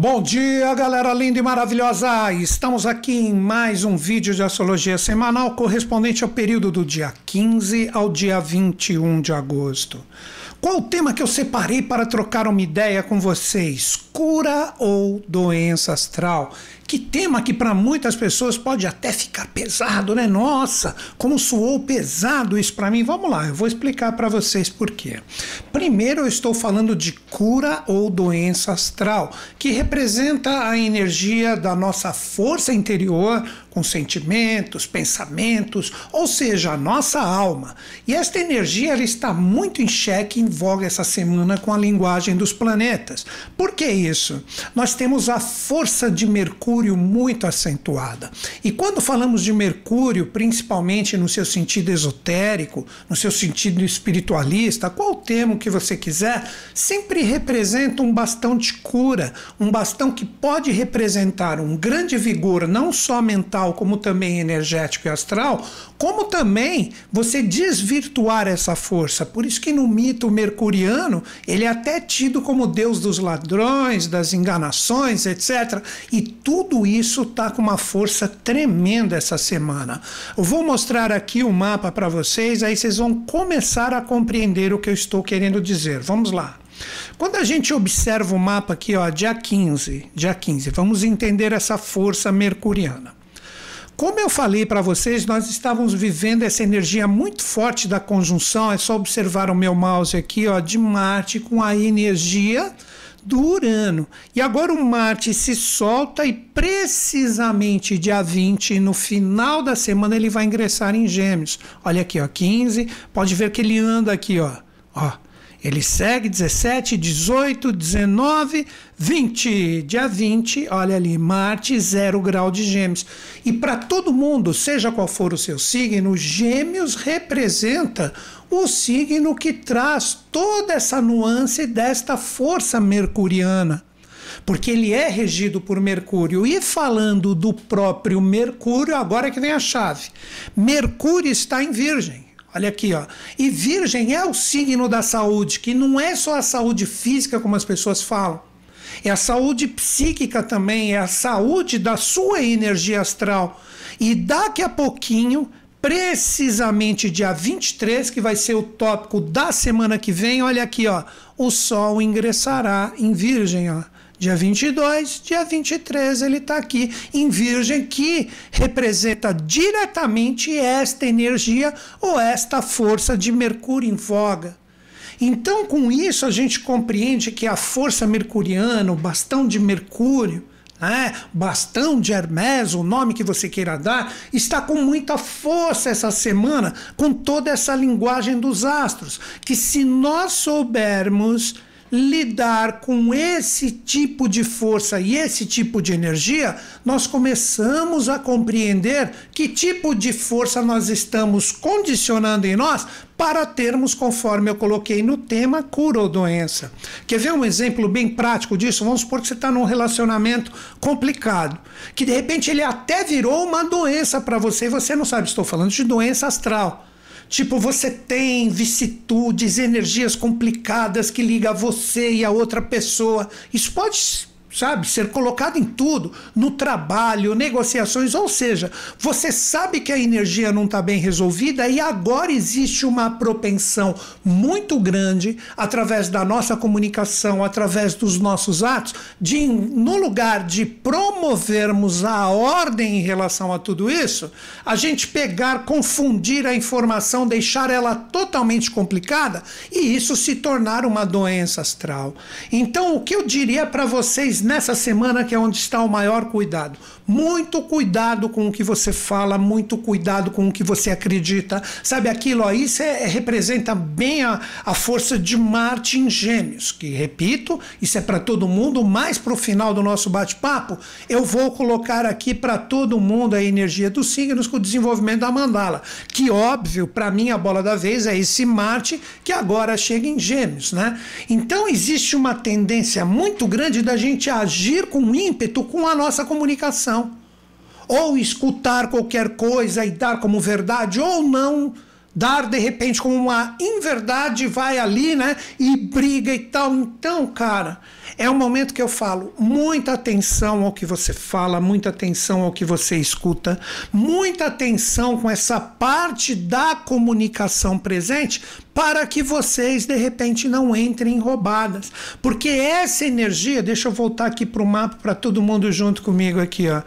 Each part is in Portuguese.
Bom dia, galera linda e maravilhosa! Estamos aqui em mais um vídeo de astrologia semanal correspondente ao período do dia 15 ao dia 21 de agosto. Qual o tema que eu separei para trocar uma ideia com vocês? Cura ou doença astral? Que tema que para muitas pessoas pode até ficar pesado, né? Nossa, como soou pesado isso para mim. Vamos lá, eu vou explicar para vocês por quê. Primeiro, eu estou falando de cura ou doença astral, que representa a energia da nossa força interior com sentimentos, pensamentos, ou seja, a nossa alma. E esta energia ela está muito em xeque, em voga essa semana com a linguagem dos planetas. Por que isso? Nós temos a força de Mercúrio Mercúrio muito acentuada. E quando falamos de Mercúrio, principalmente no seu sentido esotérico, no seu sentido espiritualista, qual termo que você quiser, sempre representa um bastão de cura, um bastão que pode representar um grande vigor, não só mental, como também energético e astral, como também você desvirtuar essa força. Por isso que no mito mercuriano, ele é até tido como deus dos ladrões, das enganações, etc. E tudo tudo isso está com uma força tremenda essa semana. Eu vou mostrar aqui o mapa para vocês, aí vocês vão começar a compreender o que eu estou querendo dizer. Vamos lá. Quando a gente observa o mapa aqui, ó, dia 15, dia 15, vamos entender essa força mercuriana. Como eu falei para vocês, nós estávamos vivendo essa energia muito forte da conjunção. É só observar o meu mouse aqui, ó, de Marte com a energia do Urano. E agora o Marte se solta e precisamente dia 20, no final da semana, ele vai ingressar em Gêmeos. Olha aqui, ó, 15. Pode ver que ele anda aqui, ó. Ó, ele segue 17, 18, 19, 20. Dia 20, olha ali, Marte, zero grau de Gêmeos. E para todo mundo, seja qual for o seu signo, Gêmeos representa o signo que traz toda essa nuance desta força mercuriana porque ele é regido por Mercúrio. E falando do próprio Mercúrio, agora é que vem a chave. Mercúrio está em Virgem. Olha aqui, ó. E Virgem é o signo da saúde, que não é só a saúde física, como as pessoas falam. É a saúde psíquica também, é a saúde da sua energia astral. E daqui a pouquinho, precisamente dia 23, que vai ser o tópico da semana que vem, olha aqui, ó. O Sol ingressará em Virgem, ó. Dia 22, dia 23, ele está aqui em Virgem, que representa diretamente esta energia ou esta força de Mercúrio em voga. Então, com isso, a gente compreende que a força mercuriana, o bastão de Mercúrio, né, bastão de Hermes, o nome que você queira dar, está com muita força essa semana, com toda essa linguagem dos astros. Que se nós soubermos lidar com esse tipo de força e esse tipo de energia, nós começamos a compreender que tipo de força nós estamos condicionando em nós para termos, conforme eu coloquei no tema, cura ou doença. Quer ver um exemplo bem prático disso? Vamos supor que você está num relacionamento complicado, que de repente ele até virou uma doença para você e você não sabe. Estou falando de doença astral. Tipo, você tem vicissitudes, energias complicadas que ligam a você e a outra pessoa. Isso pode sabe, ser colocado em tudo, no trabalho, negociações, ou seja, você sabe que a energia não está bem resolvida e agora existe uma propensão muito grande, através da nossa comunicação, através dos nossos atos, de, no lugar de promovermos a ordem em relação a tudo isso, a gente pegar, confundir a informação, deixar ela totalmente complicada e isso se tornar uma doença astral. Então, o que eu diria para vocês nessa semana que é onde está o maior cuidado. Muito cuidado com o que você fala, muito cuidado com o que você acredita. Sabe aquilo aí? Isso é, representa bem a, a força de Marte em Gêmeos, que, repito, isso é para todo mundo, mais para o final do nosso bate-papo, eu vou colocar aqui para todo mundo a energia dos signos com o desenvolvimento da mandala. Que, óbvio, para mim a bola da vez é esse Marte que agora chega em Gêmeos, né? Então existe uma tendência muito grande da gente agir com ímpeto com a nossa comunicação. Ou escutar qualquer coisa e dar como verdade, ou não dar de repente como uma inverdade, vai ali, né? E briga e tal. Então, cara, É um momento que eu falo muita atenção ao que você fala, muita atenção ao que você escuta, muita atenção com essa parte da comunicação presente para que vocês de repente não entrem em roubadas. Porque essa energia, deixa eu voltar aqui para o mapa para todo mundo junto comigo aqui, ó.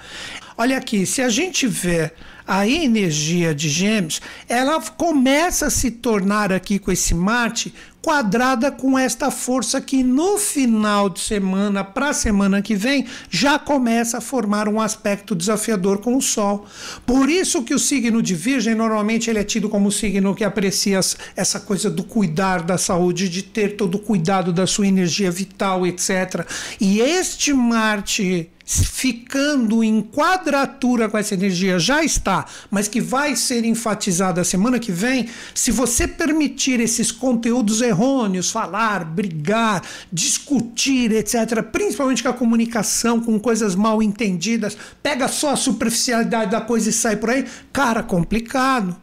Olha aqui, se a gente vê a energia de Gêmeos, ela começa a se tornar aqui com esse Marte quadrada com esta força que no final de semana para a semana que vem já começa a formar um aspecto desafiador com o Sol. Por isso que o signo de Virgem normalmente ele é tido como o signo que aprecia essa coisa do cuidar da saúde, de ter todo o cuidado da sua energia vital, etc. E este Marte ficando em quadratura com essa energia já está, mas que vai ser enfatizada semana que vem, se você permitir esses conteúdos errôneos, falar, brigar, discutir, etc., principalmente com a comunicação, com coisas mal entendidas, pega só a superficialidade da coisa e sai por aí, cara, complicado.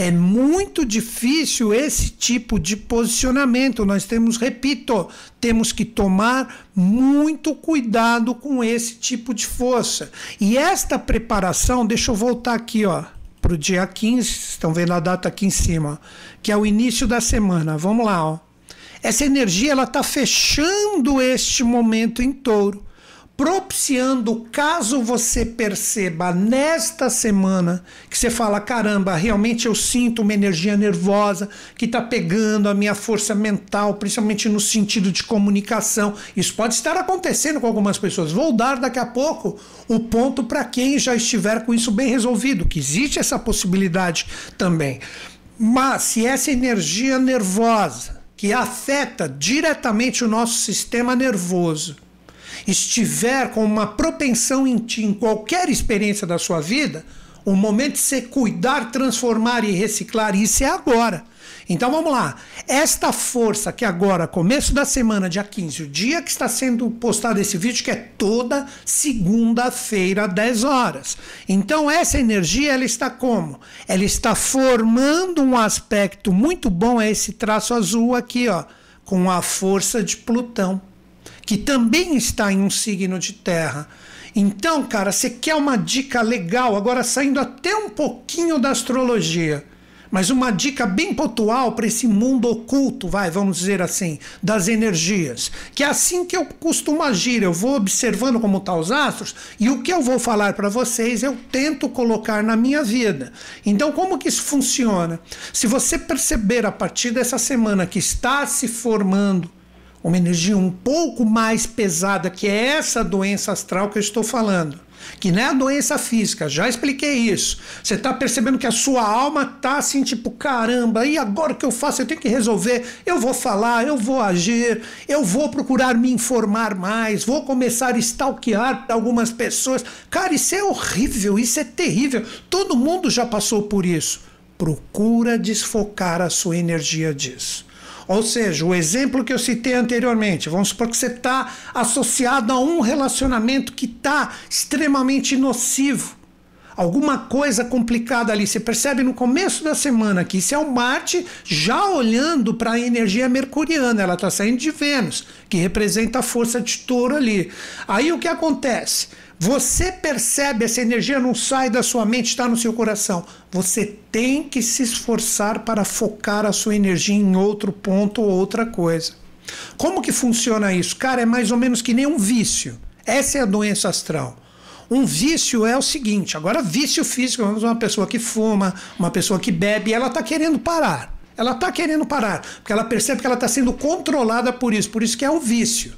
É muito difícil esse tipo de posicionamento. Nós temos, repito, temos que tomar muito cuidado com esse tipo de força. E esta preparação, deixa eu voltar aqui, ó, para o dia 15, estão vendo a data aqui em cima, que é o início da semana. Vamos lá, ó. Essa energia ela está fechando este momento em touro propiciando, caso você perceba nesta semana que você fala: caramba, realmente eu sinto uma energia nervosa que está pegando a minha força mental, principalmente no sentido de comunicação. Isso pode estar acontecendo com algumas pessoas. Vou dar daqui a pouco o ponto para quem já estiver com isso bem resolvido, que existe essa possibilidade também. Mas se essa energia nervosa que afeta diretamente o nosso sistema nervoso, estiver com uma propensão em ti, em qualquer experiência da sua vida, o momento de você cuidar, transformar e reciclar, isso é agora. Então vamos lá. Esta força que agora, começo da semana, dia 15, o dia que está sendo postado esse vídeo, que é toda segunda-feira, 10 horas. Então essa energia, ela está como? Ela está formando um aspecto muito bom, é esse traço azul aqui, ó, com a força de Plutão que também está em um signo de terra. Então, cara, você quer uma dica legal, agora saindo até um pouquinho da astrologia, mas uma dica bem pontual para esse mundo oculto, vai, vamos dizer assim, das energias. Que é assim que eu costumo agir, eu vou observando como estão tá os astros e o que eu vou falar para vocês eu tento colocar na minha vida. Então, como que isso funciona? Se você perceber a partir dessa semana que está se formando uma energia um pouco mais pesada, que é essa doença astral que eu estou falando. Que não é a doença física, já expliquei isso. Você está percebendo que a sua alma está assim, tipo, caramba, e agora o que eu faço? Eu tenho que resolver. Eu vou falar, eu vou agir, eu vou procurar me informar mais, vou começar a stalkear algumas pessoas. Cara, isso é horrível, isso é terrível. Todo mundo já passou por isso. Procura desfocar a sua energia disso. Ou seja, o exemplo que eu citei anteriormente, vamos supor que você está associado a um relacionamento que está extremamente nocivo. Alguma coisa complicada ali. Você percebe no começo da semana que isso é o Marte já olhando para a energia mercuriana. Ela está saindo de Vênus, que representa a força de touro ali. Aí o que acontece? Você percebe, essa energia não sai da sua mente, está no seu coração. Você tem que se esforçar para focar a sua energia em outro ponto ou outra coisa. Como que funciona isso? Cara, é mais ou menos que nem um vício. Essa é a doença astral. Um vício é o seguinte: agora, vício físico, vamos uma pessoa que fuma, uma pessoa que bebe, ela está querendo parar. Ela está querendo parar, porque ela percebe que ela está sendo controlada por isso, por isso que é um vício.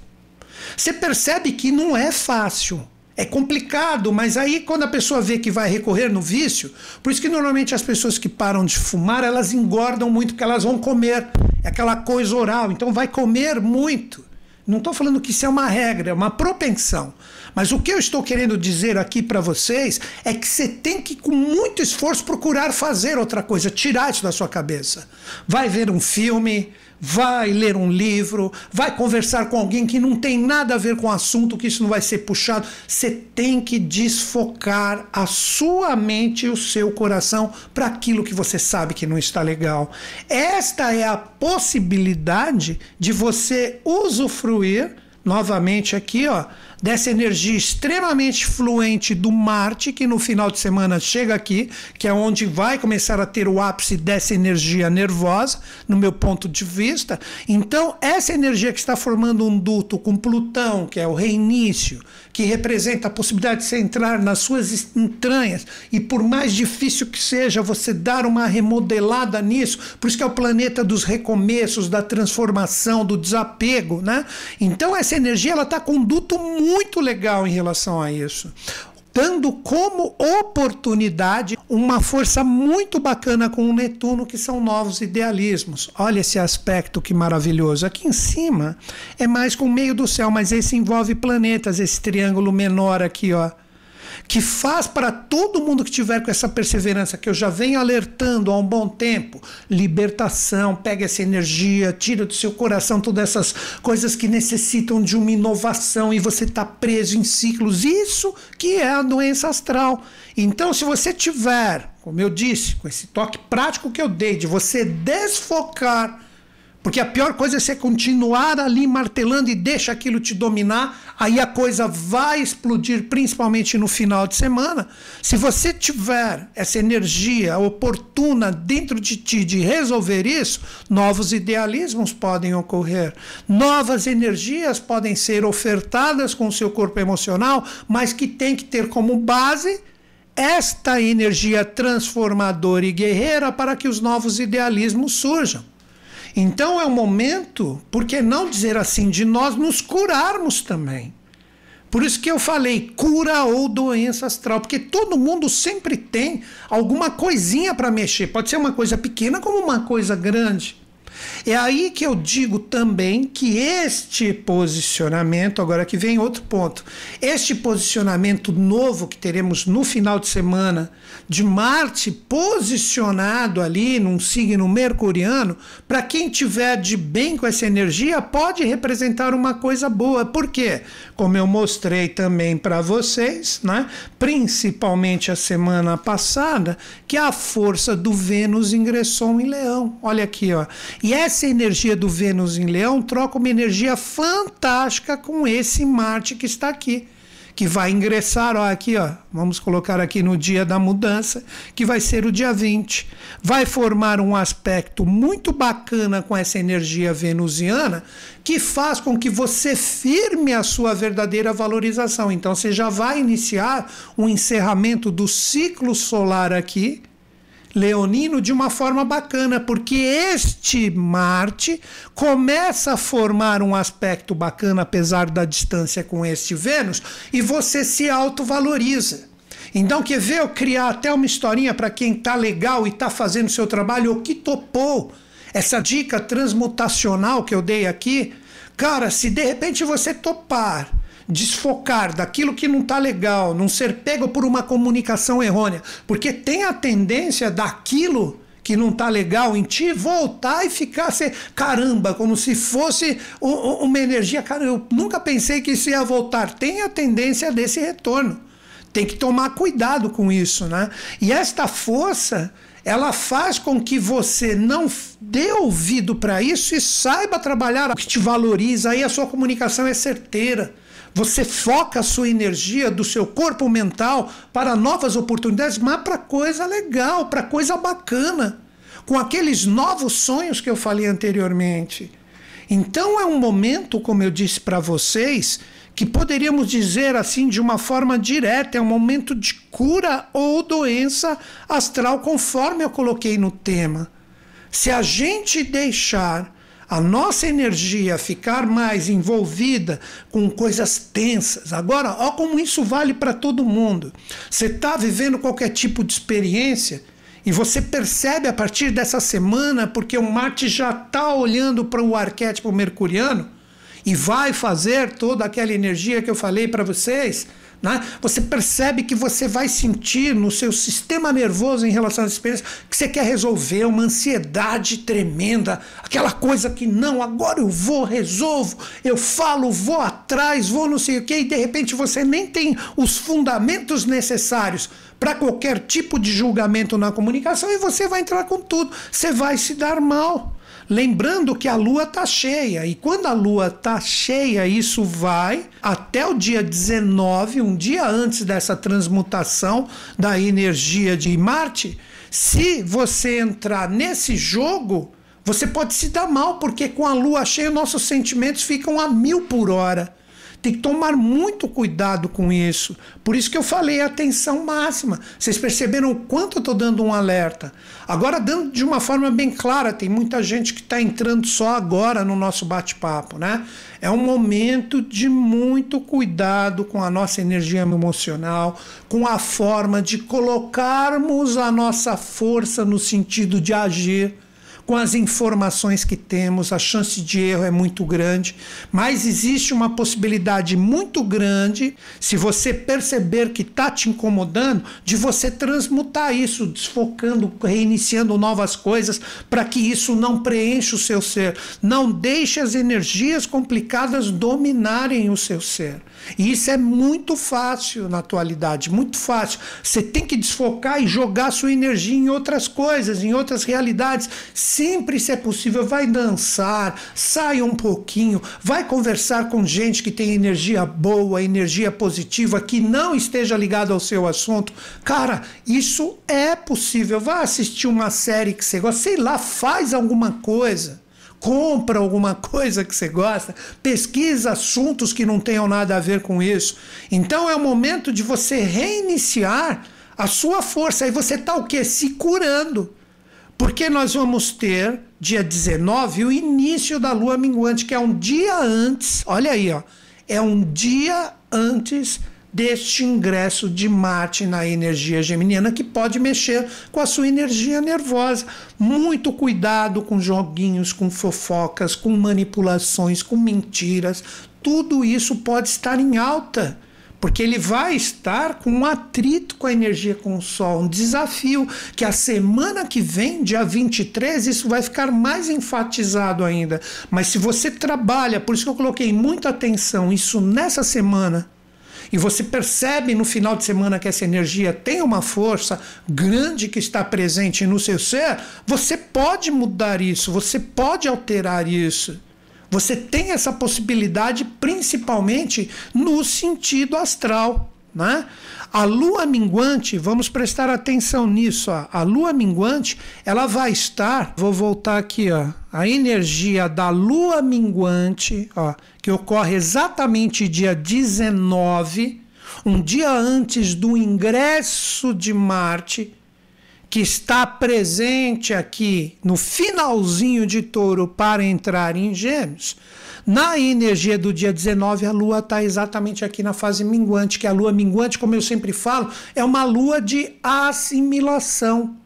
Você percebe que não é fácil. É complicado, mas aí quando a pessoa vê que vai recorrer no vício, por isso que normalmente as pessoas que param de fumar, elas engordam muito porque elas vão comer, é aquela coisa oral, então vai comer muito. Não estou falando que isso é uma regra, é uma propensão. Mas o que eu estou querendo dizer aqui para vocês é que você tem que, com muito esforço, procurar fazer outra coisa, tirar isso da sua cabeça. Vai ver um filme, vai ler um livro, vai conversar com alguém que não tem nada a ver com o assunto, que isso não vai ser puxado. Você tem que desfocar a sua mente e o seu coração para aquilo que você sabe que não está legal. Esta é a possibilidade de você usufruir novamente aqui, ó, dessa energia extremamente fluente do Marte, que no final de semana chega aqui, que é onde vai começar a ter o ápice dessa energia nervosa, no meu ponto de vista. Então, essa energia que está formando um duto com Plutão, que é o reinício, que representa a possibilidade de você entrar nas suas entranhas e, por mais difícil que seja, você dar uma remodelada nisso, por isso que é o planeta dos recomeços, da transformação, do desapego, né? Então, essa energia ela está com um duto muito legal em relação a isso dando como oportunidade uma força muito bacana com o Netuno, que são novos idealismos. Olha esse aspecto que maravilhoso. Aqui em cima é mais com o meio do céu, mas esse envolve planetas, esse triângulo menor aqui, ó que faz para todo mundo que tiver com essa perseverança que eu já venho alertando há um bom tempo, libertação, pega essa energia, tira do seu coração todas essas coisas que necessitam de uma inovação e você está preso em ciclos. Isso que é a doença astral. Então, se você tiver, como eu disse, com esse toque prático que eu dei, de você desfocar porque a pior coisa é você continuar ali martelando e deixa aquilo te dominar, aí a coisa vai explodir, principalmente no final de semana. Se você tiver essa energia oportuna dentro de ti de resolver isso, novos idealismos podem ocorrer, novas energias podem ser ofertadas com o seu corpo emocional, mas que tem que ter como base esta energia transformadora e guerreira para que os novos idealismos surjam. Então é o momento, por que não dizer assim, de nós nos curarmos também. Por isso que eu falei cura ou doença astral, porque todo mundo sempre tem alguma coisinha para mexer. Pode ser uma coisa pequena como uma coisa grande. É aí que eu digo também que este posicionamento, agora que vem outro ponto, este posicionamento novo que teremos no final de semana de Marte posicionado ali num signo mercuriano, para quem tiver de bem com essa energia, pode representar uma coisa boa. Por quê? Como eu mostrei também para vocês, né? principalmente a semana passada, que a força do Vênus ingressou em Leão. Olha aqui, ó. E essa energia do Vênus em Leão troca uma energia fantástica com esse Marte que está aqui que vai ingressar, ó, aqui, ó, vamos colocar aqui no dia da mudança, que vai ser o dia 20. Vai formar um aspecto muito bacana com essa energia venusiana, que faz com que você firme a sua verdadeira valorização. Então você já vai iniciar um encerramento do ciclo solar aqui leonino de uma forma bacana, porque este Marte começa a formar um aspecto bacana, apesar da distância com este Vênus, e você se autovaloriza. Então, quer ver eu criar até uma historinha para quem tá legal e tá fazendo seu trabalho, ou que topou essa dica transmutacional que eu dei aqui? Cara, se de repente você topar desfocar daquilo que não está legal, não ser pego por uma comunicação errônea, porque tem a tendência daquilo que não está legal em ti voltar e ficar assim, caramba, como se fosse uma energia. Cara, eu nunca pensei que isso ia voltar. Tem a tendência desse retorno. Tem que tomar cuidado com isso, né? E esta força ela faz com que você não dê ouvido para isso e saiba trabalhar o que te valoriza, aí a sua comunicação é certeira. Você foca a sua energia do seu corpo mental para novas oportunidades, mas para coisa legal, para coisa bacana, com aqueles novos sonhos que eu falei anteriormente. Então é um momento, como eu disse para vocês, que poderíamos dizer assim de uma forma direta, é um momento de cura ou doença astral, conforme eu coloquei no tema. Se a gente deixar a nossa energia ficar mais envolvida com coisas tensas. Agora, ó como isso vale para todo mundo. Você está vivendo qualquer tipo de experiência e você percebe a partir dessa semana, porque o Marte já está olhando para o arquétipo mercuriano e vai fazer toda aquela energia que eu falei para vocês né? Você percebe que você vai sentir no seu sistema nervoso em relação às experiências que você quer resolver, uma ansiedade tremenda, aquela coisa que não, agora eu vou, resolvo, eu falo, vou atrás, vou não sei o que, e de repente você nem tem os fundamentos necessários para qualquer tipo de julgamento na comunicação e você vai entrar com tudo, você vai se dar mal. Lembrando que a lua está cheia, e quando a lua está cheia, isso vai até o dia 19, um dia antes dessa transmutação da energia de Marte. Se você entrar nesse jogo, você pode se dar mal, porque com a lua cheia, nossos sentimentos ficam a mil por hora. Tem que tomar muito cuidado com isso. Por isso que eu falei atenção máxima. Vocês perceberam o quanto eu estou dando um alerta? Agora, dando de uma forma bem clara, tem muita gente que está entrando só agora no nosso bate-papo, né? É um momento de muito cuidado com a nossa energia emocional, com a forma de colocarmos a nossa força no sentido de agir com as informações que temos, a chance de erro é muito grande, mas existe uma possibilidade muito grande, se você perceber que está te incomodando, de você transmutar isso, desfocando, reiniciando novas coisas, para que isso não preencha o seu ser. Não deixe as energias complicadas dominarem o seu ser. E isso é muito fácil na atualidade, muito fácil. Você tem que desfocar e jogar sua energia em outras coisas, em outras realidades. Sempre, se é possível, vai dançar, sai um pouquinho, vai conversar com gente que tem energia boa, energia positiva, que não esteja ligado ao seu assunto. Cara, isso é possível. Vai assistir uma série que você gosta, sei lá, faz alguma coisa compra alguma coisa que você gosta, pesquisa assuntos que não tenham nada a ver com isso. Então é o momento de você reiniciar a sua força. Aí você está o quê? Se curando. Porque nós vamos ter, dia 19, o início da lua minguante, que é um dia antes. Olha aí, ó. É um dia antes deste ingresso de Marte na energia geminiana que pode mexer com a sua energia nervosa. Muito cuidado com joguinhos, com fofocas, com manipulações, com mentiras. Tudo isso pode estar em alta. Porque ele vai estar com um atrito com a energia com o Sol, um desafio que a semana que vem, dia 23, isso vai ficar mais enfatizado ainda. Mas se você trabalha, por isso que eu coloquei muita atenção, isso nessa semana, e você percebe no final de semana que essa energia tem uma força grande que está presente no seu ser, você pode mudar isso, você pode alterar isso. Você tem essa possibilidade principalmente no sentido astral. Né? A lua minguante, vamos prestar atenção nisso. Ó. A lua minguante, ela vai estar, vou voltar aqui, ó, a energia da lua minguante, ó, que ocorre exatamente dia 19, um dia antes do ingresso de Marte, que está presente aqui no finalzinho de touro para entrar em Gêmeos na energia do dia 19, a lua está exatamente aqui na fase minguante, que a lua minguante, como eu sempre falo, é uma lua de assimilação.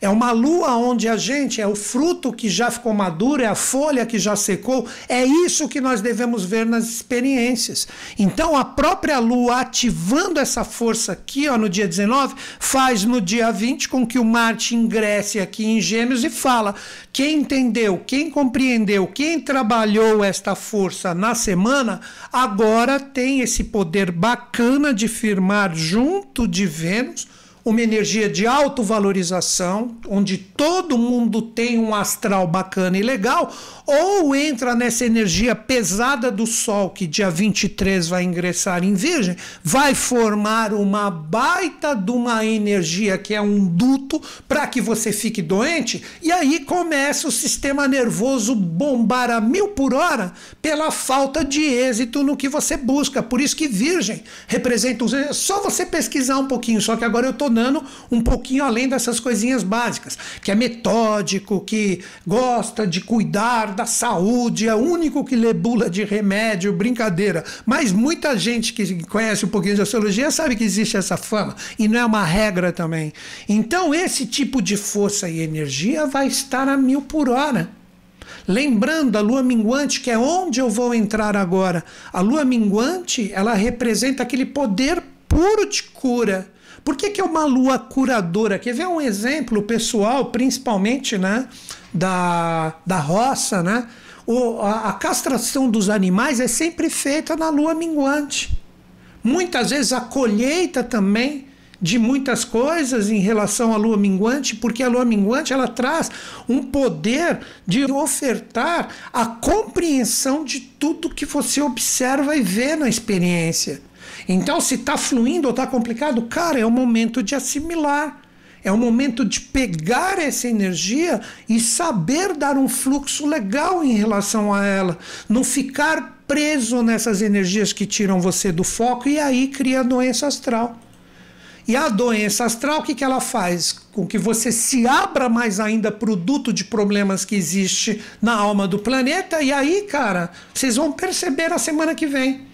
É uma lua onde a gente é o fruto que já ficou maduro, é a folha que já secou. É isso que nós devemos ver nas experiências. Então, a própria lua ativando essa força aqui ó, no dia 19, faz no dia 20 com que o Marte ingresse aqui em Gêmeos e fala: quem entendeu, quem compreendeu, quem trabalhou esta força na semana, agora tem esse poder bacana de firmar junto de Vênus uma energia de autovalorização, onde todo mundo tem um astral bacana e legal, ou entra nessa energia pesada do Sol, que dia 23 vai ingressar em Virgem, vai formar uma baita de uma energia que é um duto para que você fique doente, e aí começa o sistema nervoso bombar a mil por hora pela falta de êxito no que você busca. Por isso que Virgem representa. Só você pesquisar um pouquinho, só que agora eu estou um pouquinho além dessas coisinhas básicas, que é metódico, que gosta de cuidar da saúde, é o único que lê bula de remédio, brincadeira. Mas muita gente que conhece um pouquinho de astrologia sabe que existe essa fama e não é uma regra também. Então, esse tipo de força e energia vai estar a mil por hora. Lembrando a lua minguante, que é onde eu vou entrar agora. A lua minguante, ela representa aquele poder puro de cura por que, que é uma lua curadora? Quer ver um exemplo pessoal, principalmente né, da, da roça? Né? O, a, a castração dos animais é sempre feita na lua minguante. Muitas vezes a colheita também de muitas coisas em relação à lua minguante, porque a lua minguante ela traz um poder de ofertar a compreensão de tudo que você observa e vê na experiência. Então, se está fluindo ou está complicado, cara, é o momento de assimilar. É o momento de pegar essa energia e saber dar um fluxo legal em relação a ela. Não ficar preso nessas energias que tiram você do foco e aí cria doença astral. E a doença astral, o que, que ela faz? Com que você se abra mais ainda produto de problemas que existe na alma do planeta. E aí, cara, vocês vão perceber na semana que vem.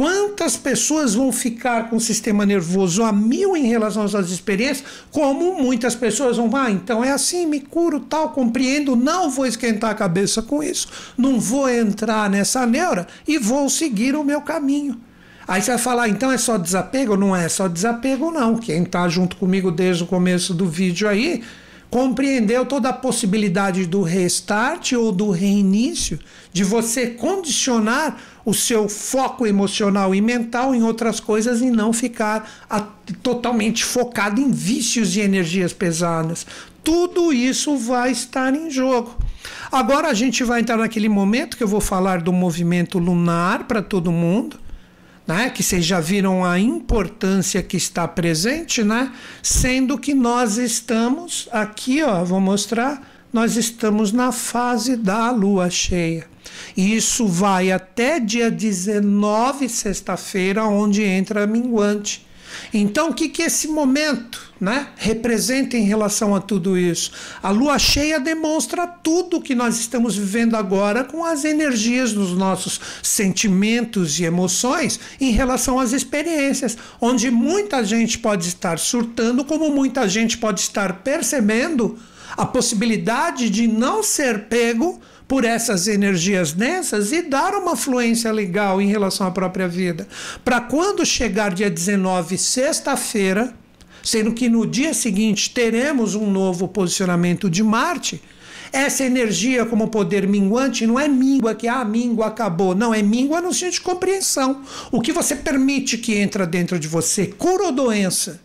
Quantas pessoas vão ficar com o sistema nervoso a mil em relação às suas experiências, como muitas pessoas vão, ah, então é assim, me curo, tal, compreendo, não vou esquentar a cabeça com isso, não vou entrar nessa neura e vou seguir o meu caminho. Aí você vai falar, então é só desapego? Não é só desapego, não. Quem está junto comigo desde o começo do vídeo aí compreendeu toda a possibilidade do restart ou do reinício, de você condicionar o seu foco emocional e mental em outras coisas e não ficar a, totalmente focado em vícios e energias pesadas. Tudo isso vai estar em jogo. Agora a gente vai entrar naquele momento que eu vou falar do movimento lunar para todo mundo né? que vocês já viram a importância que está presente, né? sendo que nós estamos aqui, ó, vou mostrar, nós estamos na fase da lua cheia. E isso vai até dia 19, sexta-feira, onde entra a minguante. Então, o que, que esse momento né, representa em relação a tudo isso? A lua cheia demonstra tudo que nós estamos vivendo agora com as energias dos nossos sentimentos e emoções em relação às experiências, onde muita gente pode estar surtando, como muita gente pode estar percebendo a possibilidade de não ser pego por essas energias densas e dar uma fluência legal em relação à própria vida. Para quando chegar dia 19, sexta-feira, sendo que no dia seguinte teremos um novo posicionamento de Marte, essa energia como poder minguante não é míngua que ah, míngua acabou. Não, é míngua no sentido de compreensão. O que você permite que entra dentro de você, cura ou doença?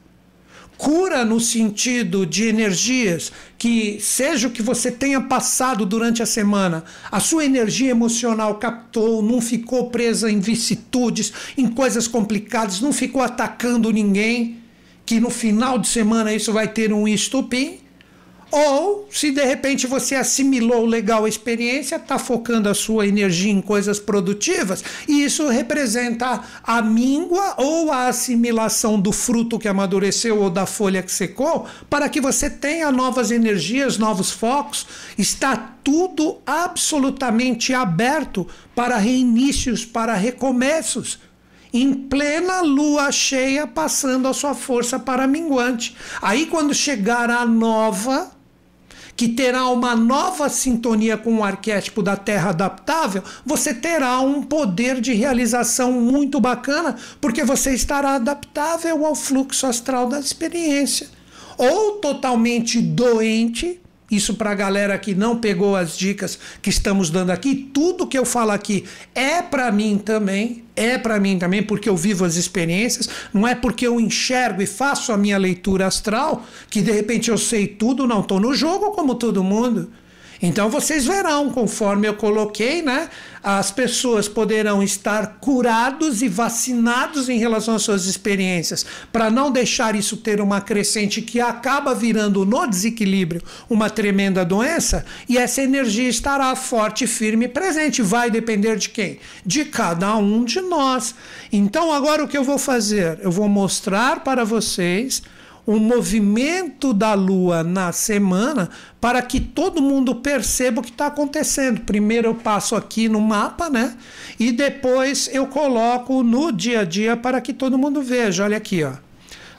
Cura no sentido de energias que, seja o que você tenha passado durante a semana, a sua energia emocional captou, não ficou presa em vicissitudes, em coisas complicadas, não ficou atacando ninguém, que no final de semana isso vai ter um estupim. Ou, se de repente você assimilou legal a experiência, está focando a sua energia em coisas produtivas, e isso representa a míngua ou a assimilação do fruto que amadureceu ou da folha que secou, para que você tenha novas energias, novos focos. Está tudo absolutamente aberto para reinícios, para recomeços em plena lua cheia, passando a sua força para minguante. Aí, quando chegar a nova, que terá uma nova sintonia com o arquétipo da Terra adaptável, você terá um poder de realização muito bacana, porque você estará adaptável ao fluxo astral da experiência. Ou totalmente doente, isso para a galera que não pegou as dicas que estamos dando aqui, tudo que eu falo aqui é para mim também, é para mim também, porque eu vivo as experiências, não é porque eu enxergo e faço a minha leitura astral que de repente eu sei tudo, não estou no jogo como todo mundo. Então vocês verão, conforme eu coloquei, né? As pessoas poderão estar curados e vacinados em relação às suas experiências, para não deixar isso ter uma crescente que acaba virando no desequilíbrio uma tremenda doença, e essa energia estará forte, firme e presente. Vai depender de quem? De cada um de nós. Então agora o que eu vou fazer? Eu vou mostrar para vocês o movimento da Lua na semana para que todo mundo perceba o que está acontecendo. Primeiro eu passo aqui no mapa, né? E depois eu coloco no dia a dia para que todo mundo veja. Olha aqui, ó.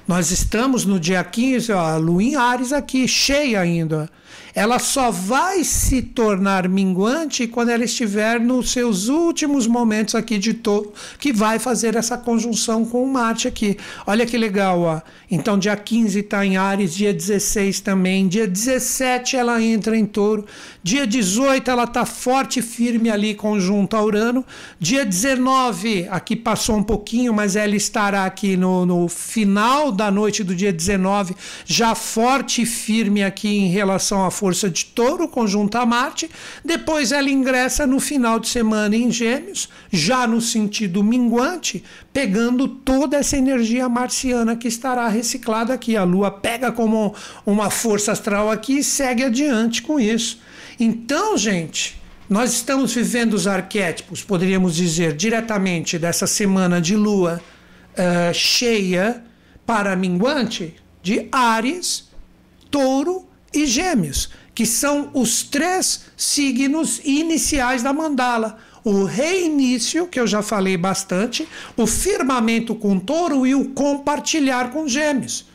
Nós estamos no dia 15, ó, a Lua em Ares aqui, cheia ainda. Ela só vai se tornar minguante quando ela estiver nos seus últimos momentos aqui de touro, que vai fazer essa conjunção com o Marte aqui. Olha que legal, ó. Então, dia 15 está em Ares, dia 16 também, dia 17 ela entra em touro, dia 18 ela está forte e firme ali, conjunto a Urano, dia 19, aqui passou um pouquinho, mas ela estará aqui no, no final da noite do dia 19, já forte e firme aqui em relação à força força de touro conjunta a Marte. Depois ela ingressa no final de semana em Gêmeos, já no sentido minguante, pegando toda essa energia marciana que estará reciclada aqui. A Lua pega como uma força astral aqui e segue adiante com isso. Então, gente. Nós estamos vivendo os arquétipos, poderíamos dizer, diretamente dessa semana de lua uh, cheia para minguante de Ares, Touro e Gêmeos, que são os três signos iniciais da mandala. O reinício, que eu já falei bastante, o firmamento com touro e o compartilhar com gêmeos.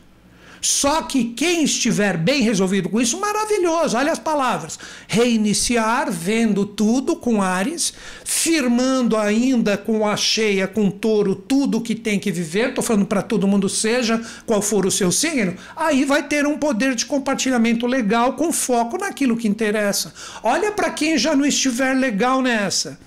Só que quem estiver bem resolvido com isso, maravilhoso. Olha as palavras: reiniciar, vendo tudo com Ares, firmando ainda com a cheia, com touro, tudo que tem que viver. Estou falando para todo mundo, seja qual for o seu signo. Aí vai ter um poder de compartilhamento legal com foco naquilo que interessa. Olha para quem já não estiver legal nessa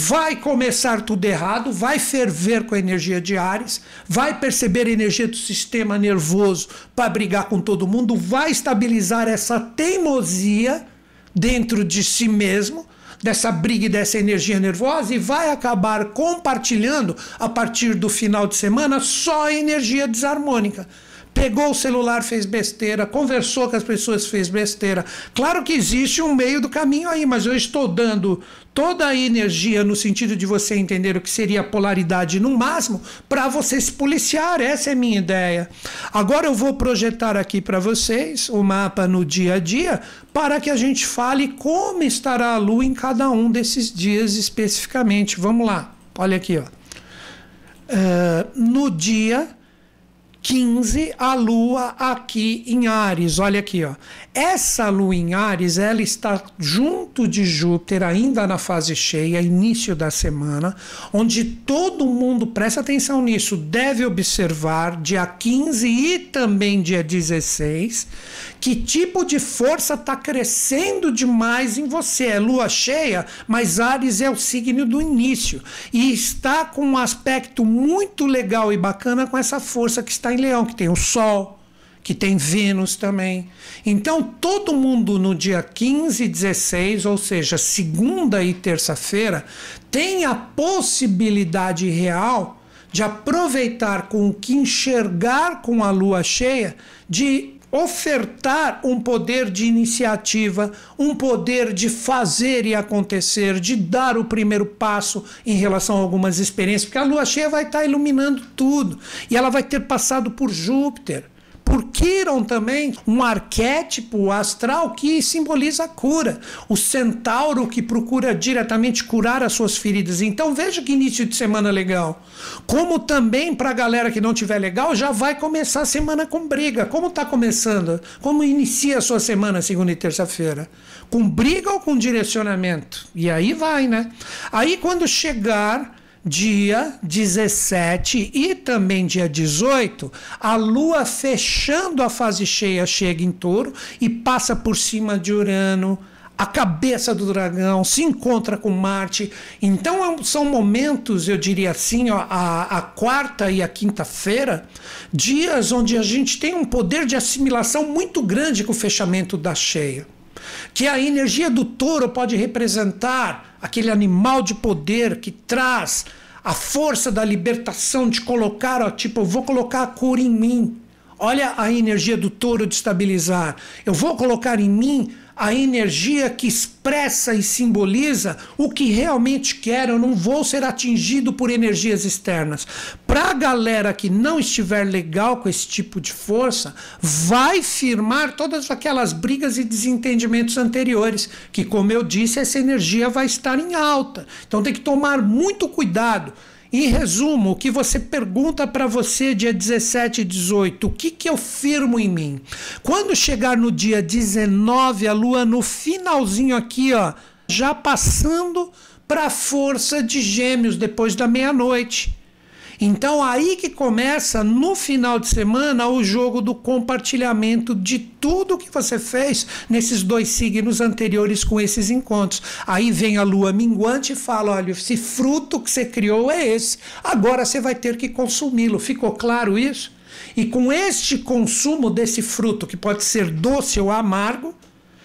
vai começar tudo errado, vai ferver com a energia de Ares, vai perceber a energia do sistema nervoso para brigar com todo mundo, vai estabilizar essa teimosia dentro de si mesmo, dessa briga e dessa energia nervosa, e vai acabar compartilhando a partir do final de semana só a energia desarmônica pegou o celular, fez besteira, conversou com as pessoas, fez besteira. Claro que existe um meio do caminho aí, mas eu estou dando toda a energia no sentido de você entender o que seria a polaridade no máximo para você se policiar. Essa é a minha ideia. Agora eu vou projetar aqui para vocês o mapa no dia a dia para que a gente fale como estará a lua em cada um desses dias especificamente. Vamos lá. Olha aqui, ó. Uh, no dia 15 a lua aqui em Ares. Olha aqui, ó. Essa lua em Ares, ela está junto de Júpiter ainda na fase cheia, início da semana, onde todo mundo, presta atenção nisso, deve observar dia 15 e também dia 16, que tipo de força está crescendo demais em você. É lua cheia, mas Ares é o signo do início e está com um aspecto muito legal e bacana com essa força que está em Leão, que tem o Sol, que tem Vênus também. Então, todo mundo no dia 15 e 16, ou seja, segunda e terça-feira, tem a possibilidade real de aproveitar com o que enxergar com a lua cheia, de ofertar um poder de iniciativa, um poder de fazer e acontecer, de dar o primeiro passo em relação a algumas experiências, porque a lua cheia vai estar iluminando tudo e ela vai ter passado por Júpiter por Quiron também, um arquétipo astral que simboliza a cura. O centauro que procura diretamente curar as suas feridas. Então veja que início de semana legal. Como também para a galera que não tiver legal, já vai começar a semana com briga. Como está começando? Como inicia a sua semana segunda e terça-feira? Com briga ou com direcionamento? E aí vai, né? Aí quando chegar dia 17 e também dia 18, a Lua fechando a fase cheia chega em touro e passa por cima de Urano, a cabeça do dragão, se encontra com Marte. Então é são momentos, eu diria assim, ó, a, a quarta e a quinta-feira, dias onde a gente tem um poder de assimilação muito grande com o fechamento da cheia que a energia do touro pode representar aquele animal de poder que traz a força da libertação de colocar, ó, tipo, eu vou colocar a cura em mim. Olha a energia do touro de estabilizar. Eu vou colocar em mim a energia que expressa e simboliza o que realmente quero, eu não vou ser atingido por energias externas. Para a galera que não estiver legal com esse tipo de força, vai firmar todas aquelas brigas e desentendimentos anteriores, que, como eu disse, essa energia vai estar em alta. Então tem que tomar muito cuidado Em resumo, o que você pergunta para você dia 17 e 18, o que, que eu firmo em mim? Quando chegar no dia 19, a lua no finalzinho aqui, ó, já passando para a força de Gêmeos depois da meia-noite. Então aí que começa no final de semana o jogo do compartilhamento de tudo que você fez nesses dois signos anteriores com esses encontros. Aí vem a lua minguante e fala: olha, esse fruto que você criou é esse. Agora você vai ter que consumi-lo. Ficou claro isso? E com este consumo desse fruto, que pode ser doce ou amargo,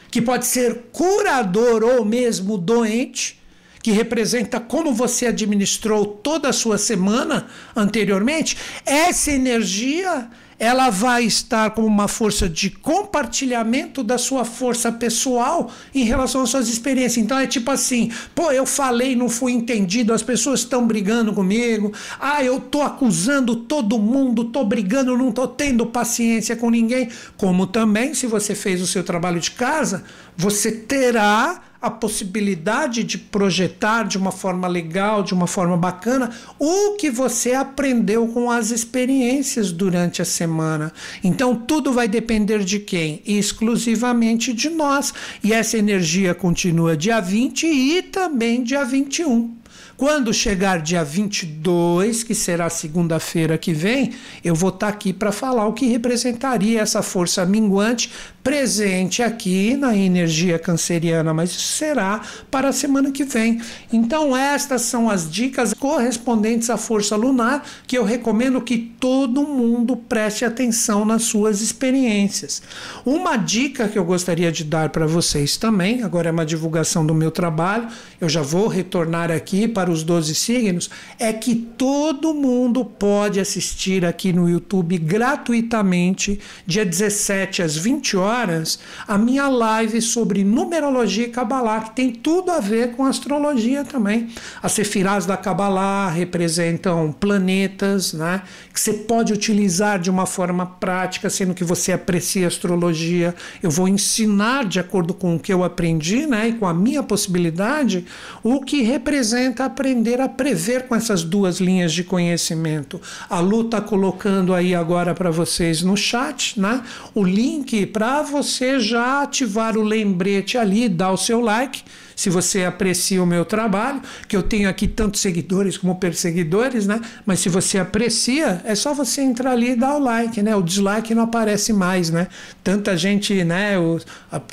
que pode ser curador ou mesmo doente, que representa como você administrou toda a sua semana anteriormente, essa energia ela vai estar como uma força de compartilhamento da sua força pessoal em relação às suas experiências. Então é tipo assim: pô, eu falei, não fui entendido, as pessoas estão brigando comigo, ah, eu tô acusando todo mundo, tô brigando, não tô tendo paciência com ninguém. Como também, se você fez o seu trabalho de casa, você terá a possibilidade de projetar de uma forma legal, de uma forma bacana, o que você aprendeu com as experiências durante a semana. Então, tudo vai depender de quem? Exclusivamente de nós. E essa energia continua dia 20 e também dia 21. Quando chegar dia 22, que será segunda-feira que vem, eu vou estar tá aqui para falar o que representaria essa força minguante presente aqui na energia canceriana, mas isso será para a semana que vem. Então, estas são as dicas correspondentes à força lunar que eu recomendo que todo mundo preste atenção nas suas experiências. Uma dica que eu gostaria de dar para vocês também, agora é uma divulgação do meu trabalho, eu já vou retornar aqui para os 12 signos, é que todo mundo pode assistir aqui no YouTube gratuitamente, dia 17 às 20 horas horas a minha live sobre numerologia e Kabbalah, que tem tudo a ver com astrologia também. As sefirás da Kabbalah representam planetas, né, que você pode utilizar de uma forma prática, sendo que você aprecia astrologia. Eu vou ensinar de acordo com o que eu aprendi, né, e com a minha possibilidade, o que representa aprender a prever com essas duas linhas de conhecimento. A Lu está colocando aí agora para vocês no chat, né, o link para você já ativar o lembrete ali, dar o seu like, se você aprecia o meu trabalho, que eu tenho aqui tanto seguidores como perseguidores, né? Mas se você aprecia, é só você entrar ali e dar o like, né? O dislike não aparece mais, né? Tanta gente, né? O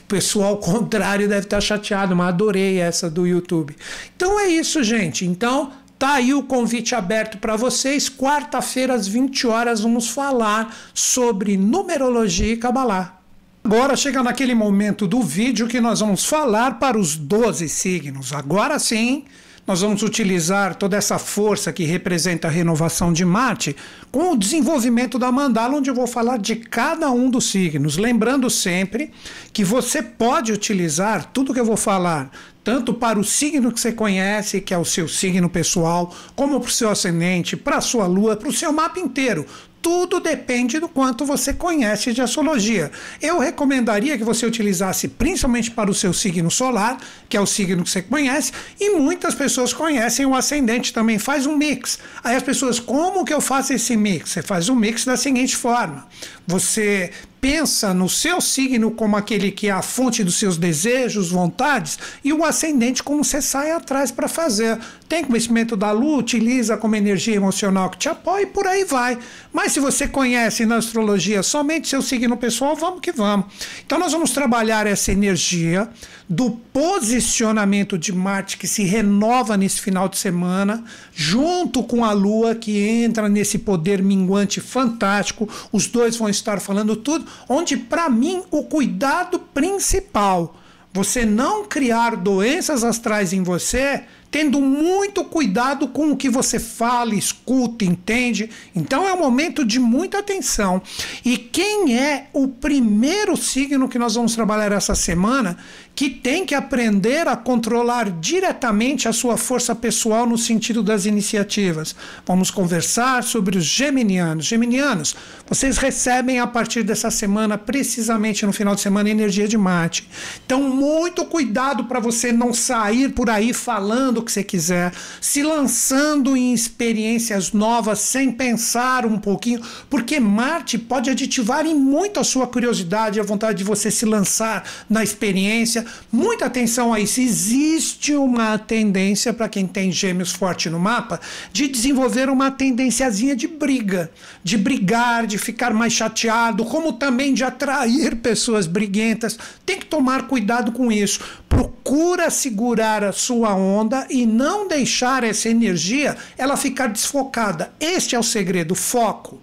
pessoal contrário deve estar chateado, mas adorei essa do YouTube. Então é isso, gente. Então Tá aí o convite aberto para vocês. Quarta-feira, às 20 horas, vamos falar sobre numerologia e Kabbalah. Agora chega naquele momento do vídeo que nós vamos falar para os 12 signos. Agora sim, nós vamos utilizar toda essa força que representa a renovação de Marte com o desenvolvimento da mandala, onde eu vou falar de cada um dos signos. Lembrando sempre que você pode utilizar tudo que eu vou falar, tanto para o signo que você conhece, que é o seu signo pessoal, como para o seu ascendente, para a sua lua, para o seu mapa inteiro tudo depende do quanto você conhece de astrologia. Eu recomendaria que você utilizasse principalmente para o seu signo solar, que é o signo que você conhece, e muitas pessoas conhecem o ascendente também. Faz um mix. Aí as pessoas, como que eu faço esse mix? Você faz um mix da seguinte forma: você pensa no seu signo como aquele que é a fonte dos seus desejos, vontades, e o ascendente como você sai atrás para fazer. Tem conhecimento da lua, utiliza como energia emocional que te apoia e por aí vai. Mas se você conhece na astrologia somente seu signo pessoal, vamos que vamos. Então nós vamos trabalhar essa energia do posicionamento de Marte que se renova nesse final de semana, junto com a Lua que entra nesse poder minguante fantástico. Os dois vão estar falando tudo, onde para mim o cuidado principal, você não criar doenças astrais em você, tendo muito cuidado com o que você fala, escuta, entende. Então é um momento de muita atenção. E quem é o primeiro signo que nós vamos trabalhar essa semana que tem que aprender a controlar diretamente a sua força pessoal no sentido das iniciativas. Vamos conversar sobre os geminianos. Geminianos, vocês recebem a partir dessa semana, precisamente no final de semana, energia de Marte. Então, muito cuidado para você não sair por aí falando o que você quiser, se lançando em experiências novas sem pensar um pouquinho, porque Marte pode aditivar em muito a sua curiosidade, a vontade de você se lançar na experiência. Muita atenção a isso. Existe uma tendência para quem tem gêmeos forte no mapa de desenvolver uma tendênciazinha de briga, de brigar, de ficar mais chateado, como também de atrair pessoas briguentas. Tem que tomar cuidado com isso. Procura segurar a sua onda e não deixar essa energia ela ficar desfocada. Este é o segredo, foco.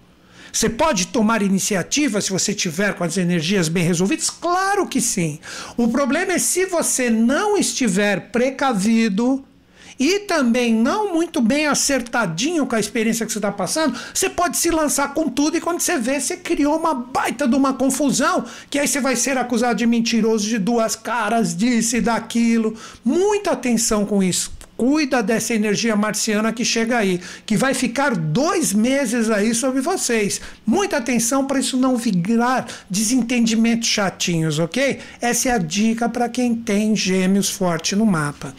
Você pode tomar iniciativa se você tiver com as energias bem resolvidas? Claro que sim. O problema é se você não estiver precavido, e também não muito bem acertadinho com a experiência que você está passando, você pode se lançar com tudo e quando você vê, você criou uma baita de uma confusão, que aí você vai ser acusado de mentiroso, de duas caras, disso e daquilo. Muita atenção com isso cuida dessa energia marciana que chega aí, que vai ficar dois meses aí sobre vocês. Muita atenção para isso não virar desentendimentos chatinhos, ok? Essa é a dica para quem tem gêmeos forte no mapa.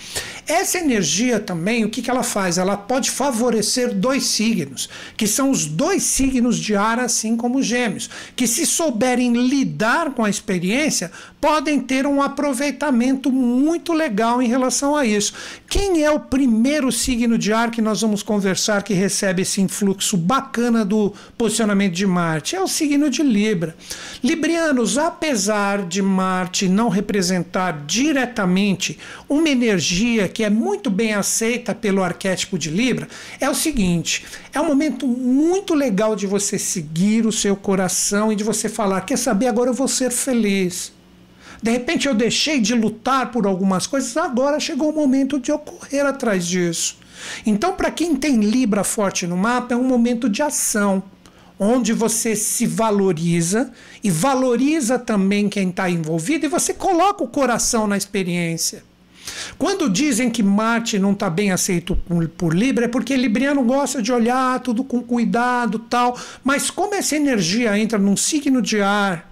Essa energia também, o que, que ela faz? Ela pode favorecer dois signos, que são os dois signos de ar, assim como gêmeos, que se souberem lidar com a experiência, podem ter um aproveitamento muito legal em relação a isso. Quem é o primeiro signo de ar que nós vamos conversar que recebe esse influxo bacana do posicionamento de Marte? É o signo de Libra. Librianos, apesar de Marte não representar diretamente uma energia que é muito bem aceita pelo arquétipo de Libra, é o seguinte: é um momento muito legal de você seguir o seu coração e de você falar, quer saber, agora eu vou ser feliz. De repente eu deixei de lutar por algumas coisas, agora chegou o momento de eu correr atrás disso. Então, para quem tem Libra forte no mapa, é um momento de ação, onde você se valoriza e valoriza também quem está envolvido e você coloca o coração na experiência. Quando dizem que Marte não está bem aceito por, por Libra, é porque Libriano gosta de olhar tudo com cuidado tal. Mas como essa energia entra num signo de ar,